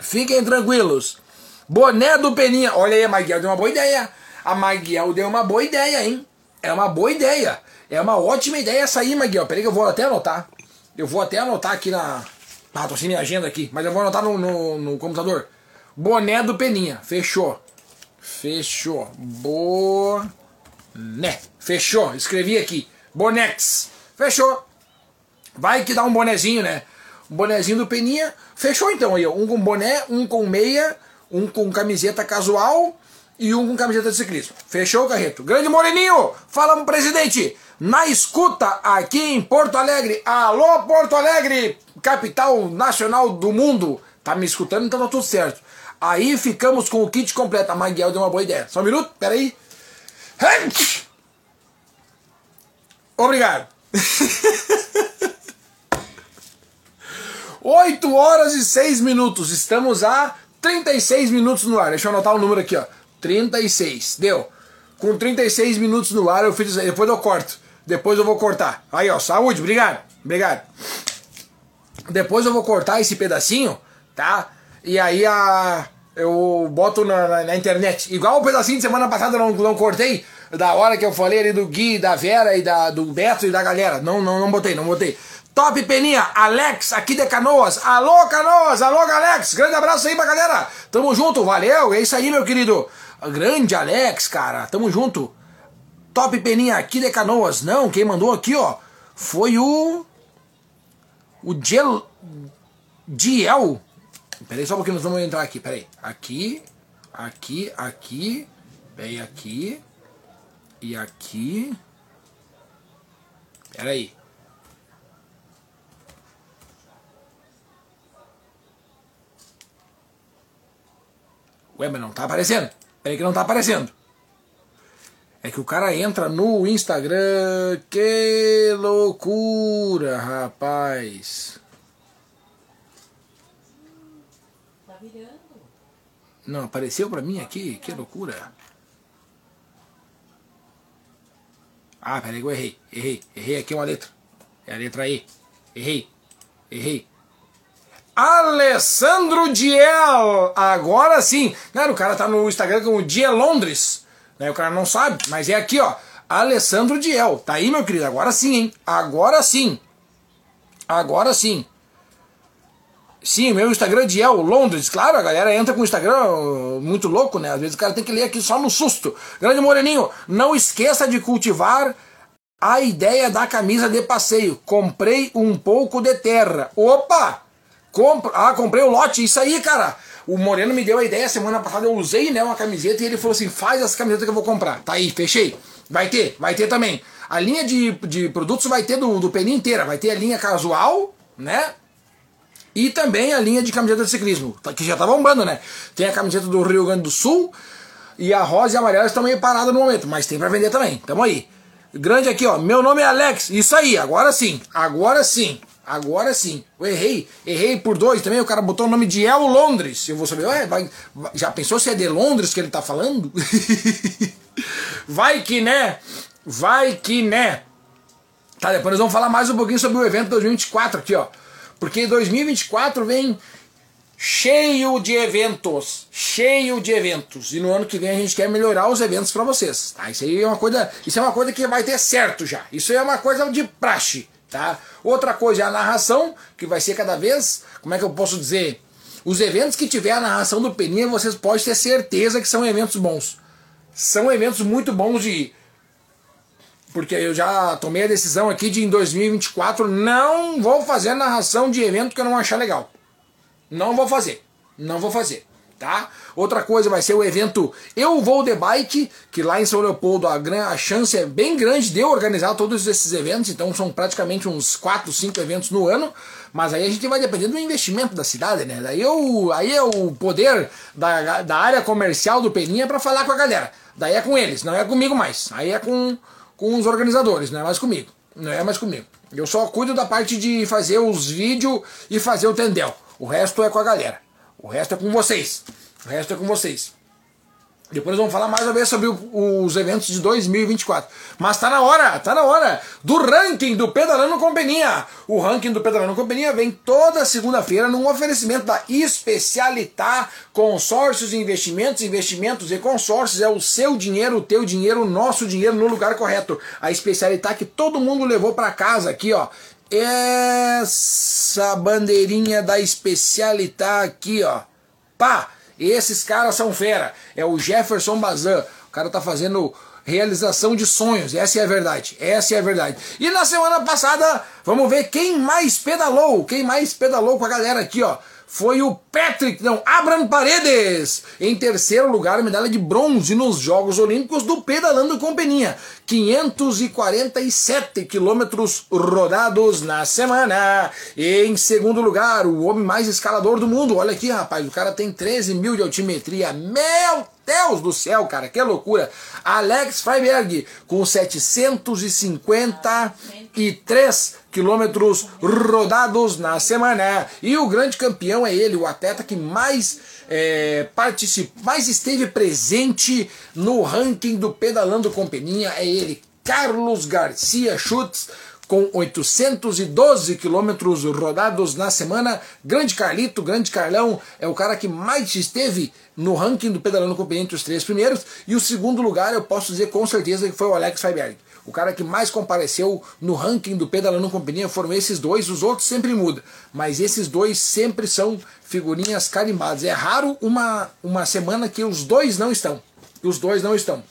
Fiquem tranquilos. Boné do Peninha. Olha aí, a Maguiel deu uma boa ideia. A Maguiel deu uma boa ideia, hein? É uma boa ideia. É uma ótima ideia essa aí, Maguiel. Peraí que eu vou até anotar. Eu vou até anotar aqui na. Ah, tô sem minha agenda aqui, mas eu vou anotar no, no, no computador. Boné do Peninha. Fechou. Fechou. Boné. Fechou. Escrevi aqui. Bonex. Fechou. Vai que dá um bonezinho, né? Um bonezinho do Peninha. Fechou então aí, Um com boné, um com meia, um com camiseta casual e um com camiseta de ciclismo. Fechou, Carreto? Grande Moreninho, fala pro presidente. Na escuta aqui em Porto Alegre. Alô, Porto Alegre, capital nacional do mundo. Tá me escutando, então tá tudo certo. Aí ficamos com o kit completo. A Maguel deu uma boa ideia. Só um minuto, peraí. Obrigado. 8 horas e 6 minutos. Estamos a 36 minutos no ar. Deixa eu anotar o número aqui, ó. 36. Deu. Com 36 minutos no ar, eu fiz. Depois eu corto. Depois eu vou cortar. Aí, ó. Saúde, obrigado. Obrigado. Depois eu vou cortar esse pedacinho, tá? E aí a. Eu boto na, na, na internet. Igual o pedacinho de semana passada eu não, não cortei. Da hora que eu falei ali do Gui, da Vera e da, do Beto e da galera. Não, não, não botei, não botei. Top Peninha, Alex aqui de Canoas. Alô, Canoas, alô, Alex. Grande abraço aí pra galera. Tamo junto, valeu. É isso aí, meu querido. Grande Alex, cara. Tamo junto. Top Peninha aqui de Canoas. Não, quem mandou aqui, ó, foi o. O Gel. Diel. Peraí só um pouquinho, nós vamos entrar aqui. Peraí. Aqui, aqui, aqui. Peraí, aqui. E aqui. Peraí. Ué, mas não tá aparecendo. Peraí que não tá aparecendo. É que o cara entra no Instagram. Que loucura, rapaz. Tá virando. Não, apareceu pra mim aqui. Que loucura. Ah, peraí eu errei. Errei. Errei aqui uma letra. É a letra E. Errei. Errei. Alessandro Diel. Agora sim. Cara, o cara tá no Instagram como Diel Londres. O cara não sabe, mas é aqui, ó. Alessandro Diel. Tá aí, meu querido. Agora sim, hein? Agora sim. Agora sim. Sim, meu Instagram é Diel Londres. Claro, a galera entra com o Instagram uh, muito louco, né? Às vezes o cara tem que ler aqui só no susto. Grande Moreninho, não esqueça de cultivar a ideia da camisa de passeio. Comprei um pouco de terra. Opa! Compro, ah, comprei o lote, isso aí, cara. O Moreno me deu a ideia semana passada, eu usei né, uma camiseta e ele falou assim: faz essa camiseta que eu vou comprar. Tá aí, fechei. Vai ter, vai ter também. A linha de, de produtos vai ter do, do Peninha inteira. Vai ter a linha casual, né? E também a linha de camiseta de ciclismo, tá, que já tá bombando, né? Tem a camiseta do Rio Grande do Sul e a rosa e a amarela estão meio paradas no momento, mas tem para vender também. Tamo aí. Grande aqui, ó. Meu nome é Alex. Isso aí, agora sim. Agora sim. Agora sim. Eu errei. Errei por dois também. O cara botou o nome de El Londres. Eu vou saber, ué, vai, já pensou se é de Londres que ele tá falando? vai que né? Vai que né? Tá, depois nós vamos falar mais um pouquinho sobre o evento 2024 aqui, ó. Porque 2024 vem cheio de eventos, cheio de eventos. E no ano que vem a gente quer melhorar os eventos para vocês. Tá? Isso aí é uma coisa, isso é uma coisa que vai ter certo já. Isso é uma coisa de praxe, tá? Outra coisa é a narração, que vai ser cada vez, como é que eu posso dizer, os eventos que tiver a narração do Peninha, vocês podem ter certeza que são eventos bons. São eventos muito bons de ir. Porque eu já tomei a decisão aqui de em 2024 não vou fazer narração de evento que eu não achar legal. Não vou fazer. Não vou fazer. Tá? Outra coisa vai ser o evento Eu Vou de Bike, que lá em São Leopoldo a, a chance é bem grande de eu organizar todos esses eventos, então são praticamente uns 4, 5 eventos no ano, mas aí a gente vai depender do investimento da cidade, né? Daí, eu, aí é o poder da, da área comercial do Peninha para falar com a galera. Daí é com eles, não é comigo mais. Aí é com, com os organizadores, não é mais comigo. Não é mais comigo. Eu só cuido da parte de fazer os vídeos e fazer o tendel. O resto é com a galera. O resto é com vocês. O resto é com vocês. Depois vamos falar mais uma vez sobre os eventos de 2024. Mas tá na hora, tá na hora do ranking do Pedalando Companhia. O ranking do Pedalando Companhia vem toda segunda-feira num oferecimento da Especialitá Consórcios e Investimentos. Investimentos e consórcios é o seu dinheiro, o teu dinheiro, o nosso dinheiro no lugar correto. A Especialitá que todo mundo levou para casa aqui, ó. Essa bandeirinha da Especialitá aqui, ó. Pá! Esses caras são fera. É o Jefferson Bazan. O cara tá fazendo realização de sonhos. Essa é a verdade. Essa é a verdade. E na semana passada, vamos ver quem mais pedalou. Quem mais pedalou com a galera aqui, ó foi o Patrick, não, Abraham Paredes, em terceiro lugar, medalha de bronze nos Jogos Olímpicos do Pedalando com Peninha. 547 quilômetros rodados na semana. E em segundo lugar, o homem mais escalador do mundo. Olha aqui, rapaz, o cara tem 13 mil de altimetria. Meu Deus do céu, cara, que loucura. Alex Freiberg, com 753 quilômetros rodados na semana. E o grande campeão é ele, o atleta que mais é, participou, mais esteve presente no ranking do Pedalando com Peninha, é ele, Carlos Garcia Schutz, com 812 quilômetros rodados na semana. Grande Carlito, grande Carlão, é o cara que mais esteve no ranking do Pedalando com entre os três primeiros. E o segundo lugar, eu posso dizer com certeza que foi o Alex Freiberg. O cara que mais compareceu no ranking do Pedalando Companhia foram esses dois, os outros sempre mudam. Mas esses dois sempre são figurinhas carimbadas. É raro uma, uma semana que os dois não estão. Os dois não estão.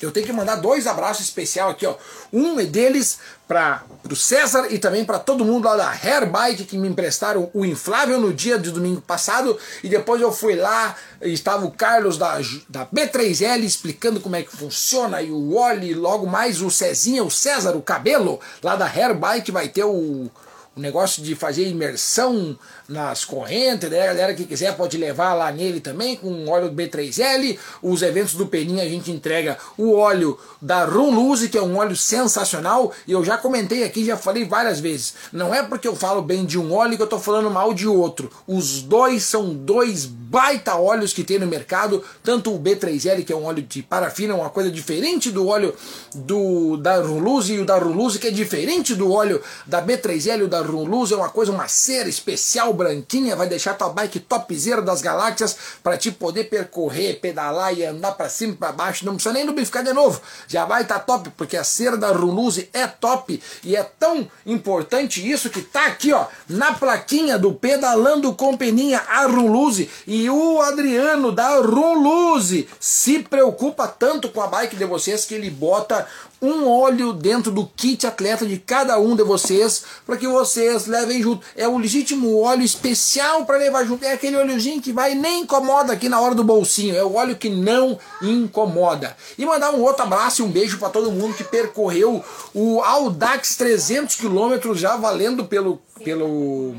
Eu tenho que mandar dois abraços especial aqui, ó. Um é deles para o César e também para todo mundo lá da Hair Bike que me emprestaram o inflável no dia de domingo passado. E depois eu fui lá estava o Carlos da, da B3L explicando como é que funciona. E o Oli, logo mais o Cezinha, o César, o cabelo lá da Hair Bike vai ter o o negócio de fazer imersão nas correntes, né? a galera que quiser pode levar lá nele também com óleo B3L. Os eventos do Peninha a gente entrega o óleo da Runluse, que é um óleo sensacional, e eu já comentei aqui, já falei várias vezes. Não é porque eu falo bem de um óleo que eu estou falando mal de outro. Os dois são dois baita óleos que tem no mercado, tanto o B3L, que é um óleo de parafina, uma coisa diferente do óleo do da Runluse, e o da Runluse, que é diferente do óleo da B3L e da Luz é uma coisa, uma cera especial branquinha, vai deixar tua bike topzera das galáxias para te poder percorrer, pedalar e andar para cima e para baixo. Não precisa nem lubrificar de novo, já vai estar tá top, porque a cera da Luz é top. E é tão importante isso que tá aqui, ó, na plaquinha do Pedalando com Peninha, a Luz e o Adriano da Luz se preocupa tanto com a bike de vocês que ele bota um óleo dentro do kit atleta de cada um de vocês para que vocês levem junto. É o legítimo óleo especial para levar junto. É aquele óleozinho que vai nem incomoda aqui na hora do bolsinho. É o óleo que não incomoda. E mandar um outro abraço e um beijo para todo mundo que percorreu o Audax 300 quilômetros já valendo pelo pelo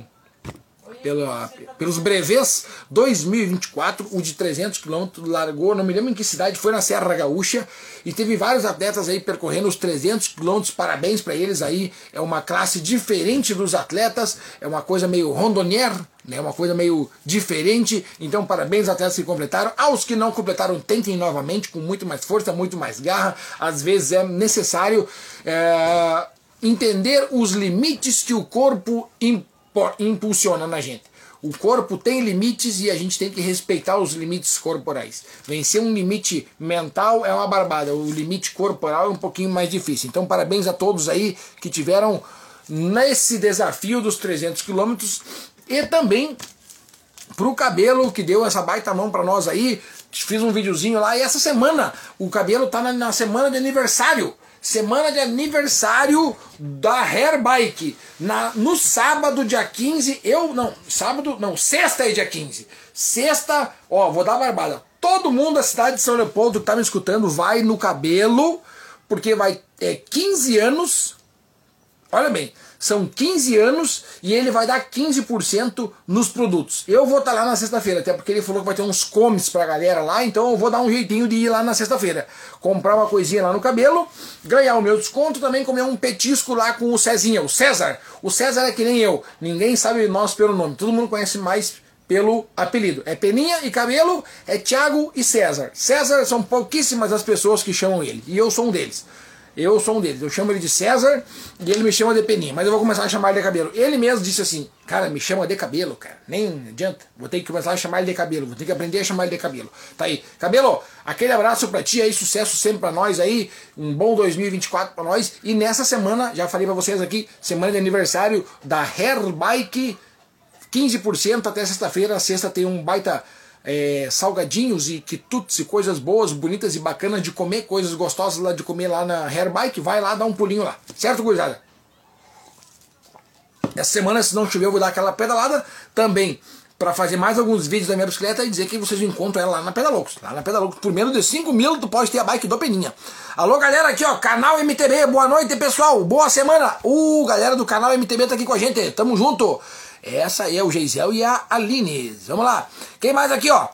pela, pelos brevês 2024, o de 300 km largou, não me lembro em que cidade, foi na Serra Gaúcha, e teve vários atletas aí percorrendo os 300 km, parabéns para eles aí, é uma classe diferente dos atletas, é uma coisa meio rondonier, né, uma coisa meio diferente, então parabéns atletas que completaram, aos que não completaram, tentem novamente, com muito mais força, muito mais garra, às vezes é necessário é, entender os limites que o corpo impõe impulsiona na gente. O corpo tem limites e a gente tem que respeitar os limites corporais. Vencer um limite mental é uma barbada, o limite corporal é um pouquinho mais difícil. Então, parabéns a todos aí que tiveram nesse desafio dos 300 quilômetros e também pro cabelo que deu essa baita mão para nós aí. Fiz um videozinho lá e essa semana o cabelo tá na, na semana de aniversário semana de aniversário da Hair Bike. Na, no sábado, dia 15, eu. Não, sábado, não, sexta é dia 15. Sexta, ó, vou dar barbada. Todo mundo da cidade de São Leopoldo que tá me escutando vai no cabelo, porque vai. É 15 anos. Olha bem, são 15 anos e ele vai dar 15% nos produtos. Eu vou estar tá lá na sexta-feira, até porque ele falou que vai ter uns comes pra galera lá, então eu vou dar um jeitinho de ir lá na sexta-feira. Comprar uma coisinha lá no cabelo, ganhar o meu desconto, também comer um petisco lá com o Cezinha, o César. O César é que nem eu, ninguém sabe nós pelo nome, todo mundo conhece mais pelo apelido. É Peninha e Cabelo, é Thiago e César. César são pouquíssimas as pessoas que chamam ele, e eu sou um deles. Eu sou um deles. Eu chamo ele de César e ele me chama de Peninha. Mas eu vou começar a chamar ele de cabelo. Ele mesmo disse assim: Cara, me chama de cabelo, cara. Nem adianta. Vou ter que começar a chamar ele de cabelo. Vou ter que aprender a chamar ele de cabelo. Tá aí. Cabelo, aquele abraço pra ti aí. Sucesso sempre pra nós aí. Um bom 2024 pra nós. E nessa semana, já falei pra vocês aqui, semana de aniversário da Hair Bike. 15% até sexta-feira. Sexta tem um baita é, salgadinhos e quitutes e coisas boas, bonitas e bacanas de comer, coisas gostosas lá de comer lá na Hair Bike, vai lá dar um pulinho lá. Certo, gurizada? Essa semana, se não chover, eu vou dar aquela pedalada também para fazer mais alguns vídeos da minha bicicleta e dizer que vocês encontram ela lá na Pedalocos. Lá na Pedalocos, por menos de 5 mil, tu pode ter a bike do Peninha. Alô, galera, aqui ó, canal MTB, boa noite, pessoal, boa semana. Uh, galera do canal MTB tá aqui com a gente, tamo junto. Essa é o Geisel e a Aline. Vamos lá. Quem mais aqui, ó?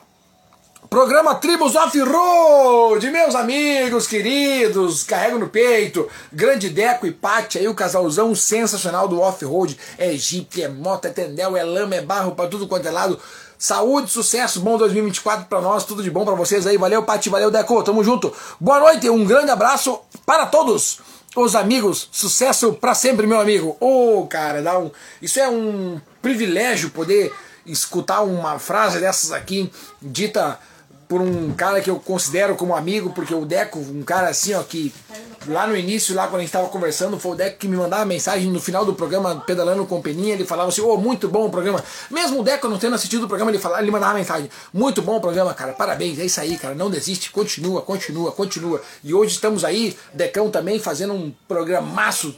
Programa Tribos Off-Road, meus amigos queridos, carrego no peito, Grande Deco e Pati, aí o casalzão sensacional do Off-Road, é Jeep, é moto, é tendel, é lama, é barro, para tudo quanto é lado, saúde, sucesso, bom 2024 para nós, tudo de bom para vocês aí, valeu Pati, valeu Deco, tamo junto, boa noite, um grande abraço para todos, os amigos, sucesso para sempre, meu amigo. Ô, oh, cara, dá um, isso é um privilégio poder escutar uma frase dessas aqui dita por um cara que eu considero como amigo, porque o Deco, um cara assim, ó, que lá no início, lá quando a gente estava conversando, foi o Deco que me mandava mensagem no final do programa, pedalando com Peninha, ele falava assim, ô, oh, muito bom o programa. Mesmo o Deco não tendo assistido o programa, ele, falava, ele mandava mensagem, muito bom o programa, cara, parabéns, é isso aí, cara, não desiste, continua, continua, continua. E hoje estamos aí, Decão também, fazendo um programaço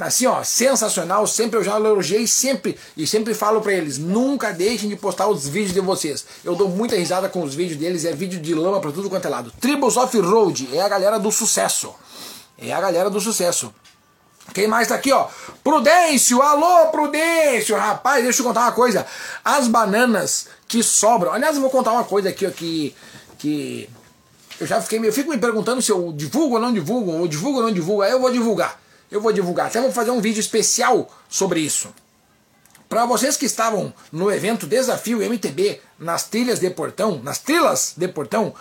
assim, ó, sensacional. Sempre eu já elogiei sempre e sempre falo para eles: nunca deixem de postar os vídeos de vocês. Eu dou muita risada com os vídeos deles, é vídeo de lama para tudo quanto é lado. Tribus Off-Road é a galera do sucesso. É a galera do sucesso. Quem mais tá aqui, ó? Prudêncio, alô Prudêncio, rapaz, deixa eu contar uma coisa. As bananas que sobram. Aliás, eu vou contar uma coisa aqui, ó, que. que eu já fiquei, eu fico me perguntando se eu divulgo ou não divulgo, ou divulgo ou não divulgo. Aí eu vou divulgar. Eu vou divulgar, até vou fazer um vídeo especial sobre isso. Para vocês que estavam no evento Desafio MTB nas trilhas de Portão, nas trilhas de Portão,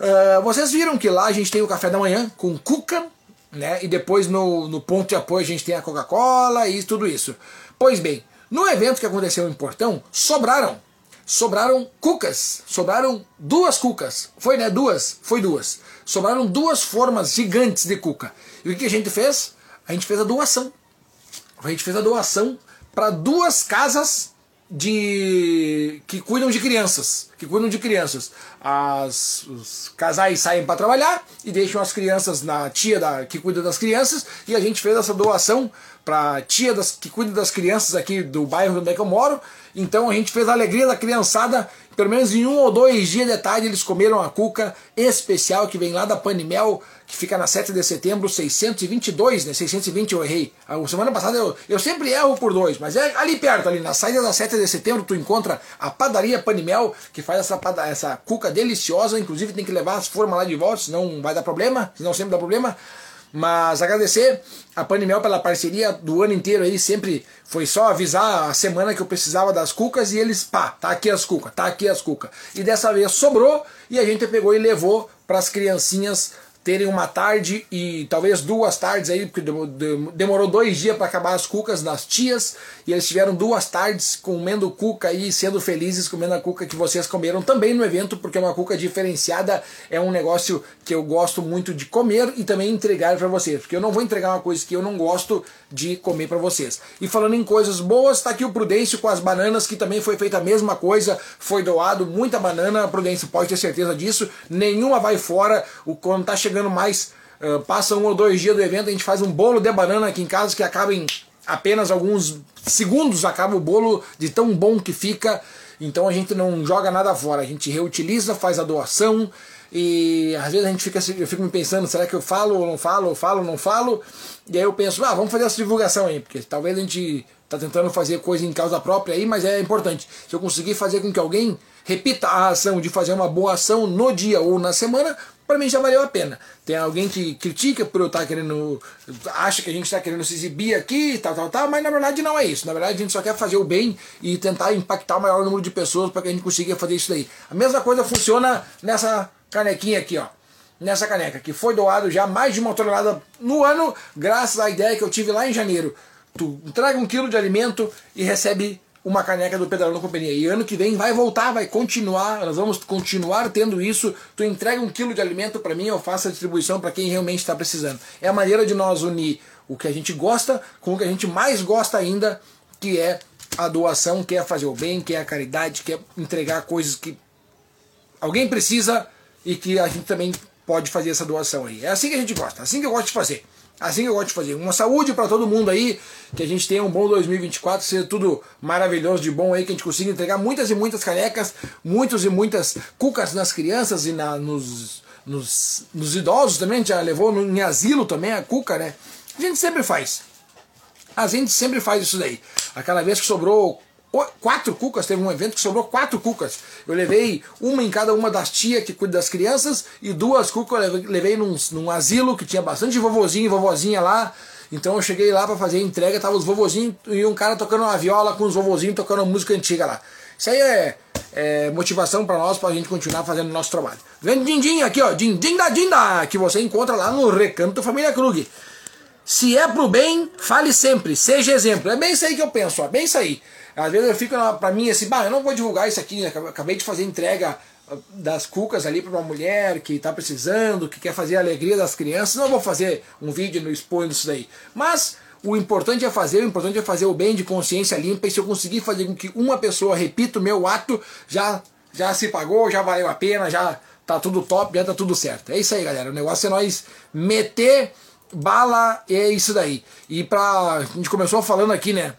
uh, vocês viram que lá a gente tem o café da manhã com cuca, né? E depois no, no ponto de apoio a gente tem a Coca-Cola e tudo isso. Pois bem, no evento que aconteceu em Portão, sobraram. Sobraram cucas. Sobraram duas cucas. Foi, né? Duas? Foi duas. Sobraram duas formas gigantes de cuca. E o que a gente fez? A gente fez a doação. A gente fez a doação para duas casas de que cuidam de crianças, que cuidam de crianças. As, os casais saem para trabalhar e deixam as crianças na tia da, que cuida das crianças e a gente fez essa doação para tia das, que cuida das crianças aqui do bairro onde é que eu moro. Então a gente fez a alegria da criançada pelo menos em um ou dois dias de tarde eles comeram a cuca especial que vem lá da Panimel, que fica na 7 de setembro, 622, né? 620 eu errei. A semana passada eu, eu sempre erro por dois, mas é ali perto, ali na saída da 7 de setembro, tu encontra a padaria Panimel, que faz essa, essa cuca deliciosa, inclusive tem que levar as formas lá de volta, senão vai dar problema, senão sempre dá problema. Mas agradecer a Panimel pela parceria do ano inteiro aí, sempre foi só avisar a semana que eu precisava das cucas e eles, pá, tá aqui as cucas, tá aqui as cucas. E dessa vez sobrou e a gente pegou e levou para as criancinhas terem uma tarde e talvez duas tardes aí, porque demorou dois dias para acabar as cucas das tias, e eles tiveram duas tardes comendo cuca e sendo felizes comendo a cuca que vocês comeram também no evento, porque é uma cuca diferenciada, é um negócio que eu gosto muito de comer e também entregar para vocês, porque eu não vou entregar uma coisa que eu não gosto de comer para vocês. E falando em coisas boas, está aqui o Prudêncio com as bananas, que também foi feita a mesma coisa, foi doado muita banana, Prudêncio pode ter certeza disso, nenhuma vai fora, o quando tá chegando chegando mais, uh, passa um ou dois dias do evento, a gente faz um bolo de banana aqui em casa que acaba em apenas alguns segundos, acaba o bolo de tão bom que fica. Então a gente não joga nada fora, a gente reutiliza, faz a doação. E às vezes a gente fica, eu fico me pensando, será que eu falo ou não falo, eu falo ou não falo? E aí eu penso, ah, vamos fazer essa divulgação aí, porque talvez a gente tá tentando fazer coisa em causa própria aí, mas é importante. Se eu conseguir fazer com que alguém repita a ação de fazer uma boa ação no dia ou na semana, para mim já valeu a pena. Tem alguém que critica por eu estar tá querendo, acha que a gente está querendo se exibir aqui, tal, tal, tal, mas na verdade não é isso. Na verdade a gente só quer fazer o bem e tentar impactar o maior número de pessoas para que a gente consiga fazer isso daí. A mesma coisa funciona nessa canequinha aqui, ó. Nessa caneca, que foi doado já mais de uma tonelada no ano, graças à ideia que eu tive lá em janeiro. Tu entrega um quilo de alimento e recebe uma caneca do Pedalando Companhia. E ano que vem vai voltar, vai continuar, nós vamos continuar tendo isso. Tu entrega um quilo de alimento para mim, eu faço a distribuição para quem realmente está precisando. É a maneira de nós unir o que a gente gosta com o que a gente mais gosta ainda, que é a doação, que é fazer o bem, que é a caridade, que é entregar coisas que alguém precisa e que a gente também pode fazer essa doação aí. É assim que a gente gosta, é assim que eu gosto de fazer. Assim que eu gosto de fazer. Uma saúde para todo mundo aí, que a gente tenha um bom 2024, seja tudo maravilhoso de bom aí, que a gente consiga entregar muitas e muitas canecas, muitos e muitas cucas nas crianças e na, nos, nos, nos idosos também, a gente já levou no, em asilo também a cuca, né? A gente sempre faz. A gente sempre faz isso daí. Aquela vez que sobrou quatro cucas, teve um evento que sobrou quatro cucas. Eu levei uma em cada uma das tias que cuida das crianças e duas cucas eu levei num, num asilo que tinha bastante vovozinho e vovozinha lá. Então eu cheguei lá para fazer a entrega, tava os vovozinhos e um cara tocando uma viola com os vovozinhos tocando música antiga lá. Isso aí é, é motivação para nós, para a gente continuar fazendo o nosso trabalho. Vendo din-din aqui, ó, din-din da dinda, que você encontra lá no Recanto Família Krug. Se é pro bem, fale sempre, seja exemplo. É bem isso aí que eu penso, ó, bem isso aí. Às vezes eu fico pra mim assim, bah, eu não vou divulgar isso aqui, né? acabei de fazer entrega ah, das cucas ali para uma mulher que está precisando, que quer fazer a alegria das crianças, não vou fazer um vídeo no expondo isso daí. Mas o importante é fazer, o importante é fazer o bem de consciência limpa, e se eu conseguir fazer com que uma pessoa repita o meu ato, já, já se pagou, já valeu a pena, já tá tudo top, já tá tudo certo. É isso aí, galera. O negócio é nós meter bala, é isso daí. E pra. A gente começou falando aqui, né?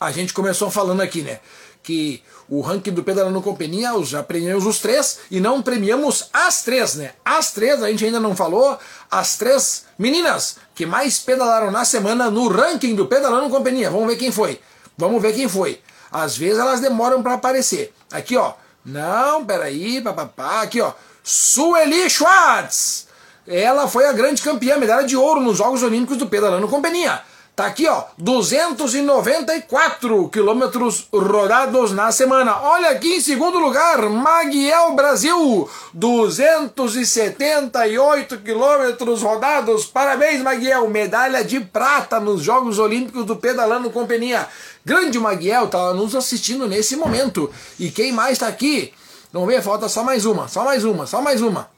a gente começou falando aqui, né? Que o ranking do Pedalando Companhia, já premiamos os três e não premiamos as três, né? As três, a gente ainda não falou, as três meninas que mais pedalaram na semana no ranking do Pedalando Companhia. Vamos ver quem foi. Vamos ver quem foi. Às vezes elas demoram para aparecer. Aqui, ó. Não, peraí, papapá. Aqui, ó. Sueli Schwartz. Ela foi a grande campeã, medalha de ouro nos Jogos Olímpicos do Pedalando Companhia. Tá aqui, ó, 294 quilômetros rodados na semana. Olha aqui em segundo lugar, Maguiel Brasil, 278 quilômetros rodados. Parabéns, Maguiel, medalha de prata nos Jogos Olímpicos do Pedalando Companhia. Grande Maguiel, tá nos assistindo nesse momento. E quem mais tá aqui? Vamos ver, falta só mais uma, só mais uma, só mais uma.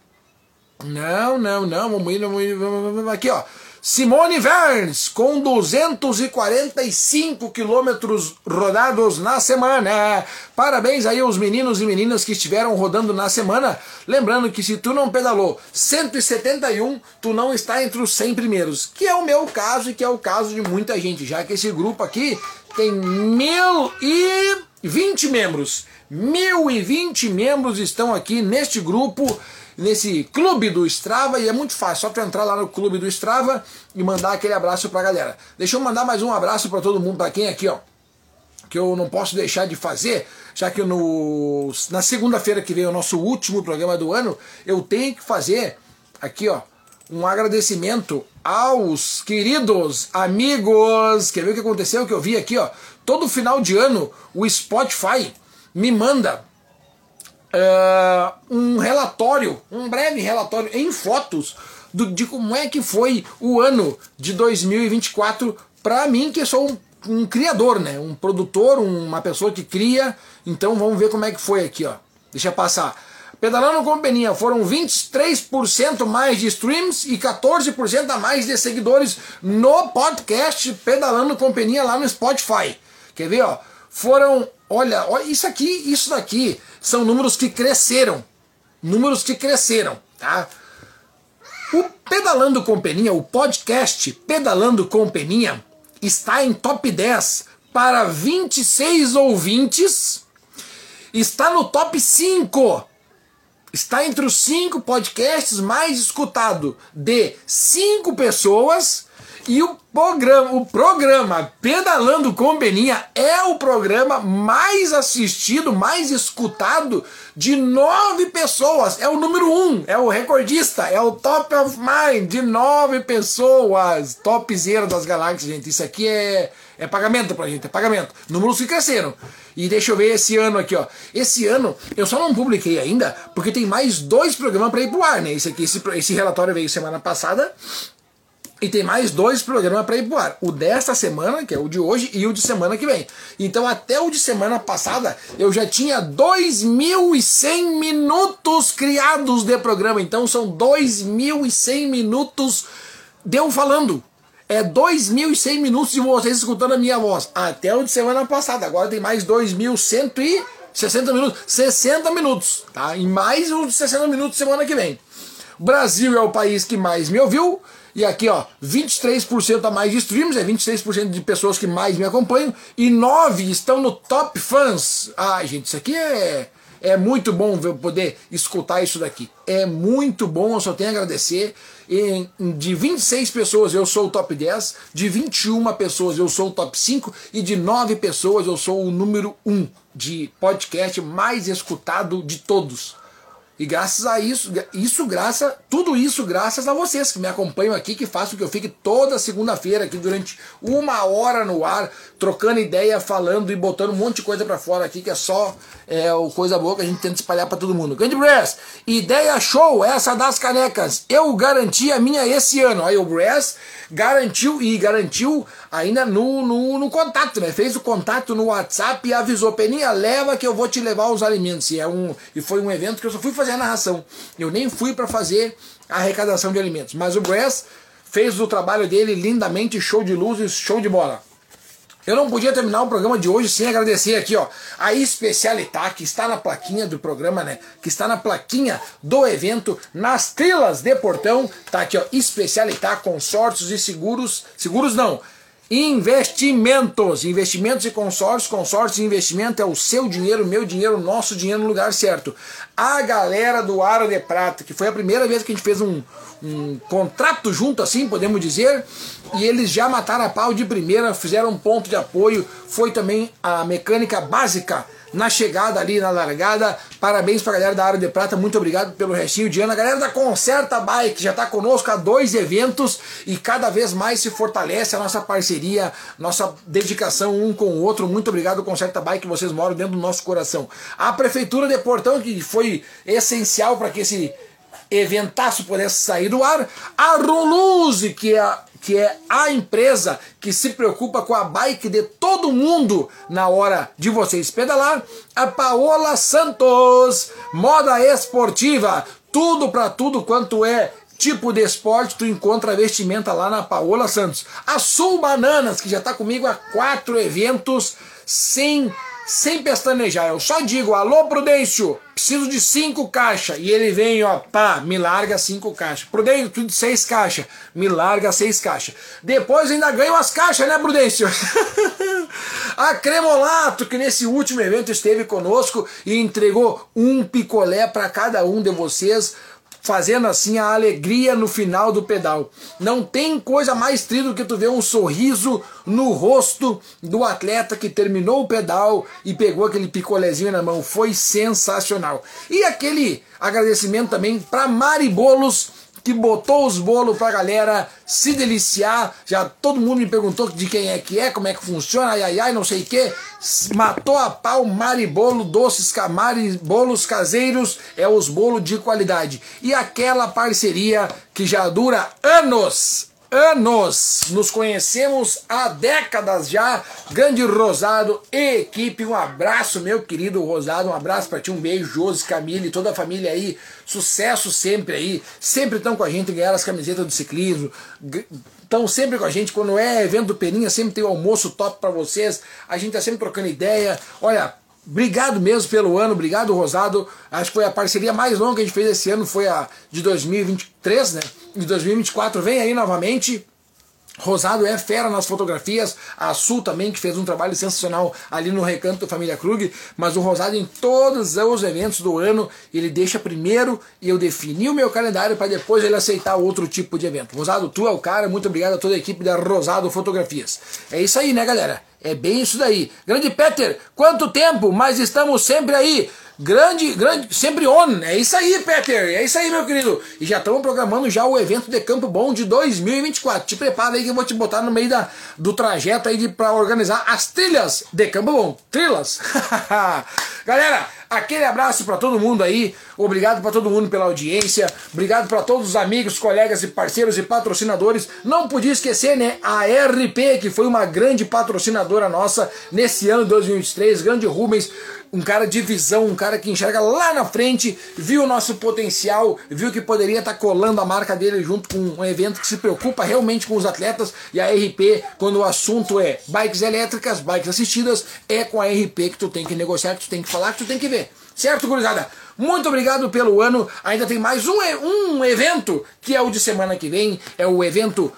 Não, não, não, aqui, ó. Simone Verns, com 245 quilômetros rodados na semana. Parabéns aí aos meninos e meninas que estiveram rodando na semana. Lembrando que se tu não pedalou 171, tu não está entre os 100 primeiros. Que é o meu caso e que é o caso de muita gente, já que esse grupo aqui tem 1.020 membros. 1.020 membros estão aqui neste grupo nesse clube do Strava e é muito fácil, só tu entrar lá no clube do Strava e mandar aquele abraço pra galera. Deixa eu mandar mais um abraço para todo mundo, para quem aqui, ó, que eu não posso deixar de fazer, já que no, na segunda-feira que vem o nosso último programa do ano, eu tenho que fazer aqui, ó, um agradecimento aos queridos amigos. Quer ver o que aconteceu? Que eu vi aqui, ó. Todo final de ano o Spotify me manda uh, um relatório, um breve relatório em fotos do, de como é que foi o ano de 2024 para mim, que sou um, um, criador, né? Um produtor, uma pessoa que cria. Então vamos ver como é que foi aqui, ó. Deixa passar. Pedalando com Peninha foram 23% mais de streams e 14% a mais de seguidores no podcast Pedalando com Peninha lá no Spotify. Quer ver, ó? Foram, olha, olha isso aqui, isso daqui são números que cresceram. Números que cresceram, tá? O Pedalando com Peninha, o podcast Pedalando com Peninha, está em top 10 para 26 ouvintes. Está no top 5. Está entre os 5 podcasts mais escutados de 5 pessoas e o programa, o programa Pedalando com Beninha é o programa mais assistido, mais escutado de nove pessoas. É o número um, é o recordista, é o top of mind de nove pessoas. Topzera das galáxias, gente. Isso aqui é, é pagamento pra gente, é pagamento. Números que cresceram. E deixa eu ver esse ano aqui, ó. Esse ano eu só não publiquei ainda, porque tem mais dois programas para ir pro ar, né? Esse aqui, esse, esse relatório veio semana passada e tem mais dois programas para ir pro ar. O desta semana, que é o de hoje, e o de semana que vem. Então, até o de semana passada, eu já tinha 2.100 minutos criados de programa. Então, são 2.100 minutos de eu falando. É 2.100 minutos de vocês escutando a minha voz. Até o de semana passada. Agora tem mais 2.160 minutos. 60 minutos, tá? E mais de 60 minutos semana que vem. Brasil é o país que mais me ouviu. E aqui, ó, 23% a mais de streams, é 23% de pessoas que mais me acompanham, e 9 estão no top fans. Ah, gente, isso aqui é, é muito bom poder escutar isso daqui. É muito bom, eu só tenho a agradecer. De 26 pessoas eu sou o top 10, de 21 pessoas eu sou o top 5 e de 9 pessoas eu sou o número 1 de podcast mais escutado de todos. E graças a isso, isso graça, tudo isso graças a vocês que me acompanham aqui, que fazem que eu fique toda segunda-feira aqui durante uma hora no ar, trocando ideia, falando e botando um monte de coisa para fora aqui, que é só é, o coisa boa que a gente tenta espalhar para todo mundo. Grande Brass, ideia show, essa das canecas. Eu garanti a minha esse ano. Aí o Brass garantiu e garantiu ainda no, no, no, contato, né? Fez o contato no WhatsApp e avisou, Peninha, leva que eu vou te levar os alimentos. E, é um, e foi um evento que eu só fui fazer a narração. Eu nem fui para fazer a arrecadação de alimentos. Mas o Brass fez o trabalho dele lindamente, show de luzes, show de bola. Eu não podia terminar o programa de hoje sem agradecer aqui, ó, a Especialitá, que está na plaquinha do programa, né? Que está na plaquinha do evento, nas trilas de portão. Tá aqui, ó, Especialitá, consórcios e seguros. Seguros não, Investimentos, investimentos e consórcios, consórcios e investimento é o seu dinheiro, meu dinheiro, nosso dinheiro no lugar certo. A galera do Aro de Prata, que foi a primeira vez que a gente fez um, um contrato junto, assim podemos dizer, e eles já mataram a pau de primeira, fizeram um ponto de apoio, foi também a mecânica básica na chegada ali, na largada. Parabéns pra galera da área de prata, muito obrigado pelo restinho de ano. A galera da Concerta Bike já tá conosco há dois eventos e cada vez mais se fortalece a nossa parceria, nossa dedicação um com o outro. Muito obrigado, Concerta Bike, vocês moram dentro do nosso coração. A Prefeitura de Portão, que foi essencial para que esse eventaço pudesse sair do ar. A Roluze, que é que é a empresa que se preocupa com a bike de todo mundo na hora de vocês pedalar, a Paola Santos, moda esportiva, tudo para tudo quanto é tipo de esporte, tu encontra vestimenta lá na Paola Santos. A Sul Bananas, que já está comigo há quatro eventos sem sem pestanejar. Eu só digo, alô Prudêncio, preciso de cinco caixas. E ele vem, ó, pá, me larga cinco caixas. Prudêncio, tudo seis caixas. Me larga seis caixas. Depois ainda ganho as caixas, né, Prudêncio? a Cremolato, que nesse último evento esteve conosco e entregou um picolé para cada um de vocês fazendo assim a alegria no final do pedal. Não tem coisa mais triste do que tu ver um sorriso no rosto do atleta que terminou o pedal e pegou aquele picolézinho na mão. Foi sensacional. E aquele agradecimento também para Mari Bolos que botou os bolos pra galera se deliciar. Já todo mundo me perguntou de quem é que é, como é que funciona, ai ai ai, não sei o que. Matou a pau, maribolo, doces camari, bolos caseiros, é os bolos de qualidade. E aquela parceria que já dura anos, anos. Nos conhecemos há décadas já. Grande Rosado e equipe, um abraço, meu querido Rosado. Um abraço para ti, um beijo, Josi, Camille, toda a família aí. Sucesso sempre aí. Sempre estão com a gente ganhar as camisetas do ciclismo. Estão sempre com a gente. Quando é evento do Peninha, sempre tem o um almoço top para vocês. A gente tá sempre trocando ideia. Olha, Obrigado mesmo pelo ano, obrigado Rosado. Acho que foi a parceria mais longa que a gente fez esse ano, foi a de 2023, né? De 2024 vem aí novamente. Rosado é fera nas fotografias, a Sul também, que fez um trabalho sensacional ali no Recanto da Família Krug, mas o Rosado em todos os eventos do ano, ele deixa primeiro e eu defini o meu calendário para depois ele aceitar outro tipo de evento. Rosado, tu é o cara, muito obrigado a toda a equipe da Rosado Fotografias. É isso aí, né, galera? É bem isso daí. Grande Peter, quanto tempo, mas estamos sempre aí. Grande, grande, sempre on. É isso aí, Peter. É isso aí, meu querido. E já estamos programando já o evento de Campo Bom de 2024. Te prepara aí que eu vou te botar no meio da, do trajeto aí para organizar as trilhas de Campo Bom. Trilhas. Galera, aquele abraço para todo mundo aí. Obrigado para todo mundo pela audiência. Obrigado para todos os amigos, colegas e parceiros e patrocinadores. Não podia esquecer, né, a RP, que foi uma grande patrocinadora nossa nesse ano de 2023. Grande Rubens um cara de visão, um cara que enxerga lá na frente, viu o nosso potencial, viu que poderia estar tá colando a marca dele junto com um evento que se preocupa realmente com os atletas. E a RP, quando o assunto é bikes elétricas, bikes assistidas, é com a RP que tu tem que negociar, que tu tem que falar, que tu tem que ver. Certo, gurizada? Muito obrigado pelo ano. Ainda tem mais um, um evento, que é o de semana que vem, é o evento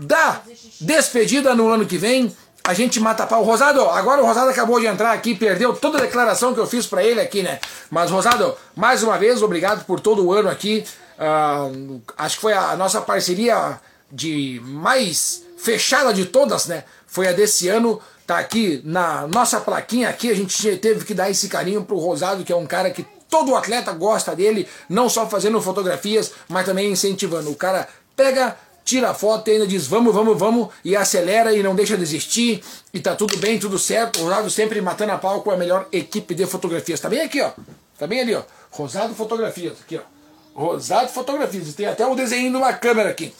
da despedida no ano que vem a gente mata pau. Rosado, agora o Rosado acabou de entrar aqui, perdeu toda a declaração que eu fiz para ele aqui, né? Mas, Rosado, mais uma vez, obrigado por todo o ano aqui. Uh, acho que foi a nossa parceria de mais fechada de todas, né? Foi a desse ano. Tá aqui na nossa plaquinha aqui, a gente teve que dar esse carinho pro Rosado, que é um cara que todo atleta gosta dele, não só fazendo fotografias, mas também incentivando. O cara pega tira a foto e ainda diz vamos, vamos, vamos, e acelera e não deixa desistir, e tá tudo bem, tudo certo. Rosado sempre matando a pau com a melhor equipe de fotografias. Tá bem aqui, ó. Tá bem ali, ó. Rosado Fotografias, aqui, ó. Rosado Fotografias. Tem até o desenho de uma câmera aqui.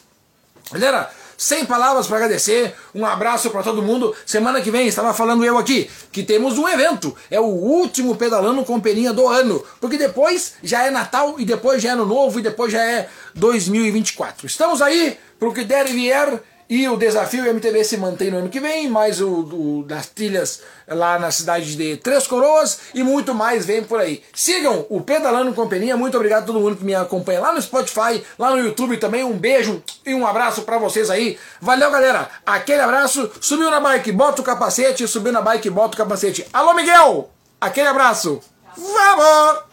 Galera, sem palavras para agradecer, um abraço para todo mundo. Semana que vem, estava falando eu aqui, que temos um evento. É o último pedalando com peninha do ano. Porque depois já é Natal, e depois já é Ano Novo, e depois já é 2024. Estamos aí para o que der e vier. E o desafio MTV se mantém no ano que vem, mais o, o, das trilhas lá na cidade de Três Coroas e muito mais vem por aí. Sigam o Pedalando Companhia, muito obrigado a todo mundo que me acompanha lá no Spotify, lá no YouTube também. Um beijo e um abraço para vocês aí. Valeu, galera. Aquele abraço. Subiu na bike, bota o capacete. Subiu na bike, bota o capacete. Alô, Miguel. Aquele abraço. Vamos!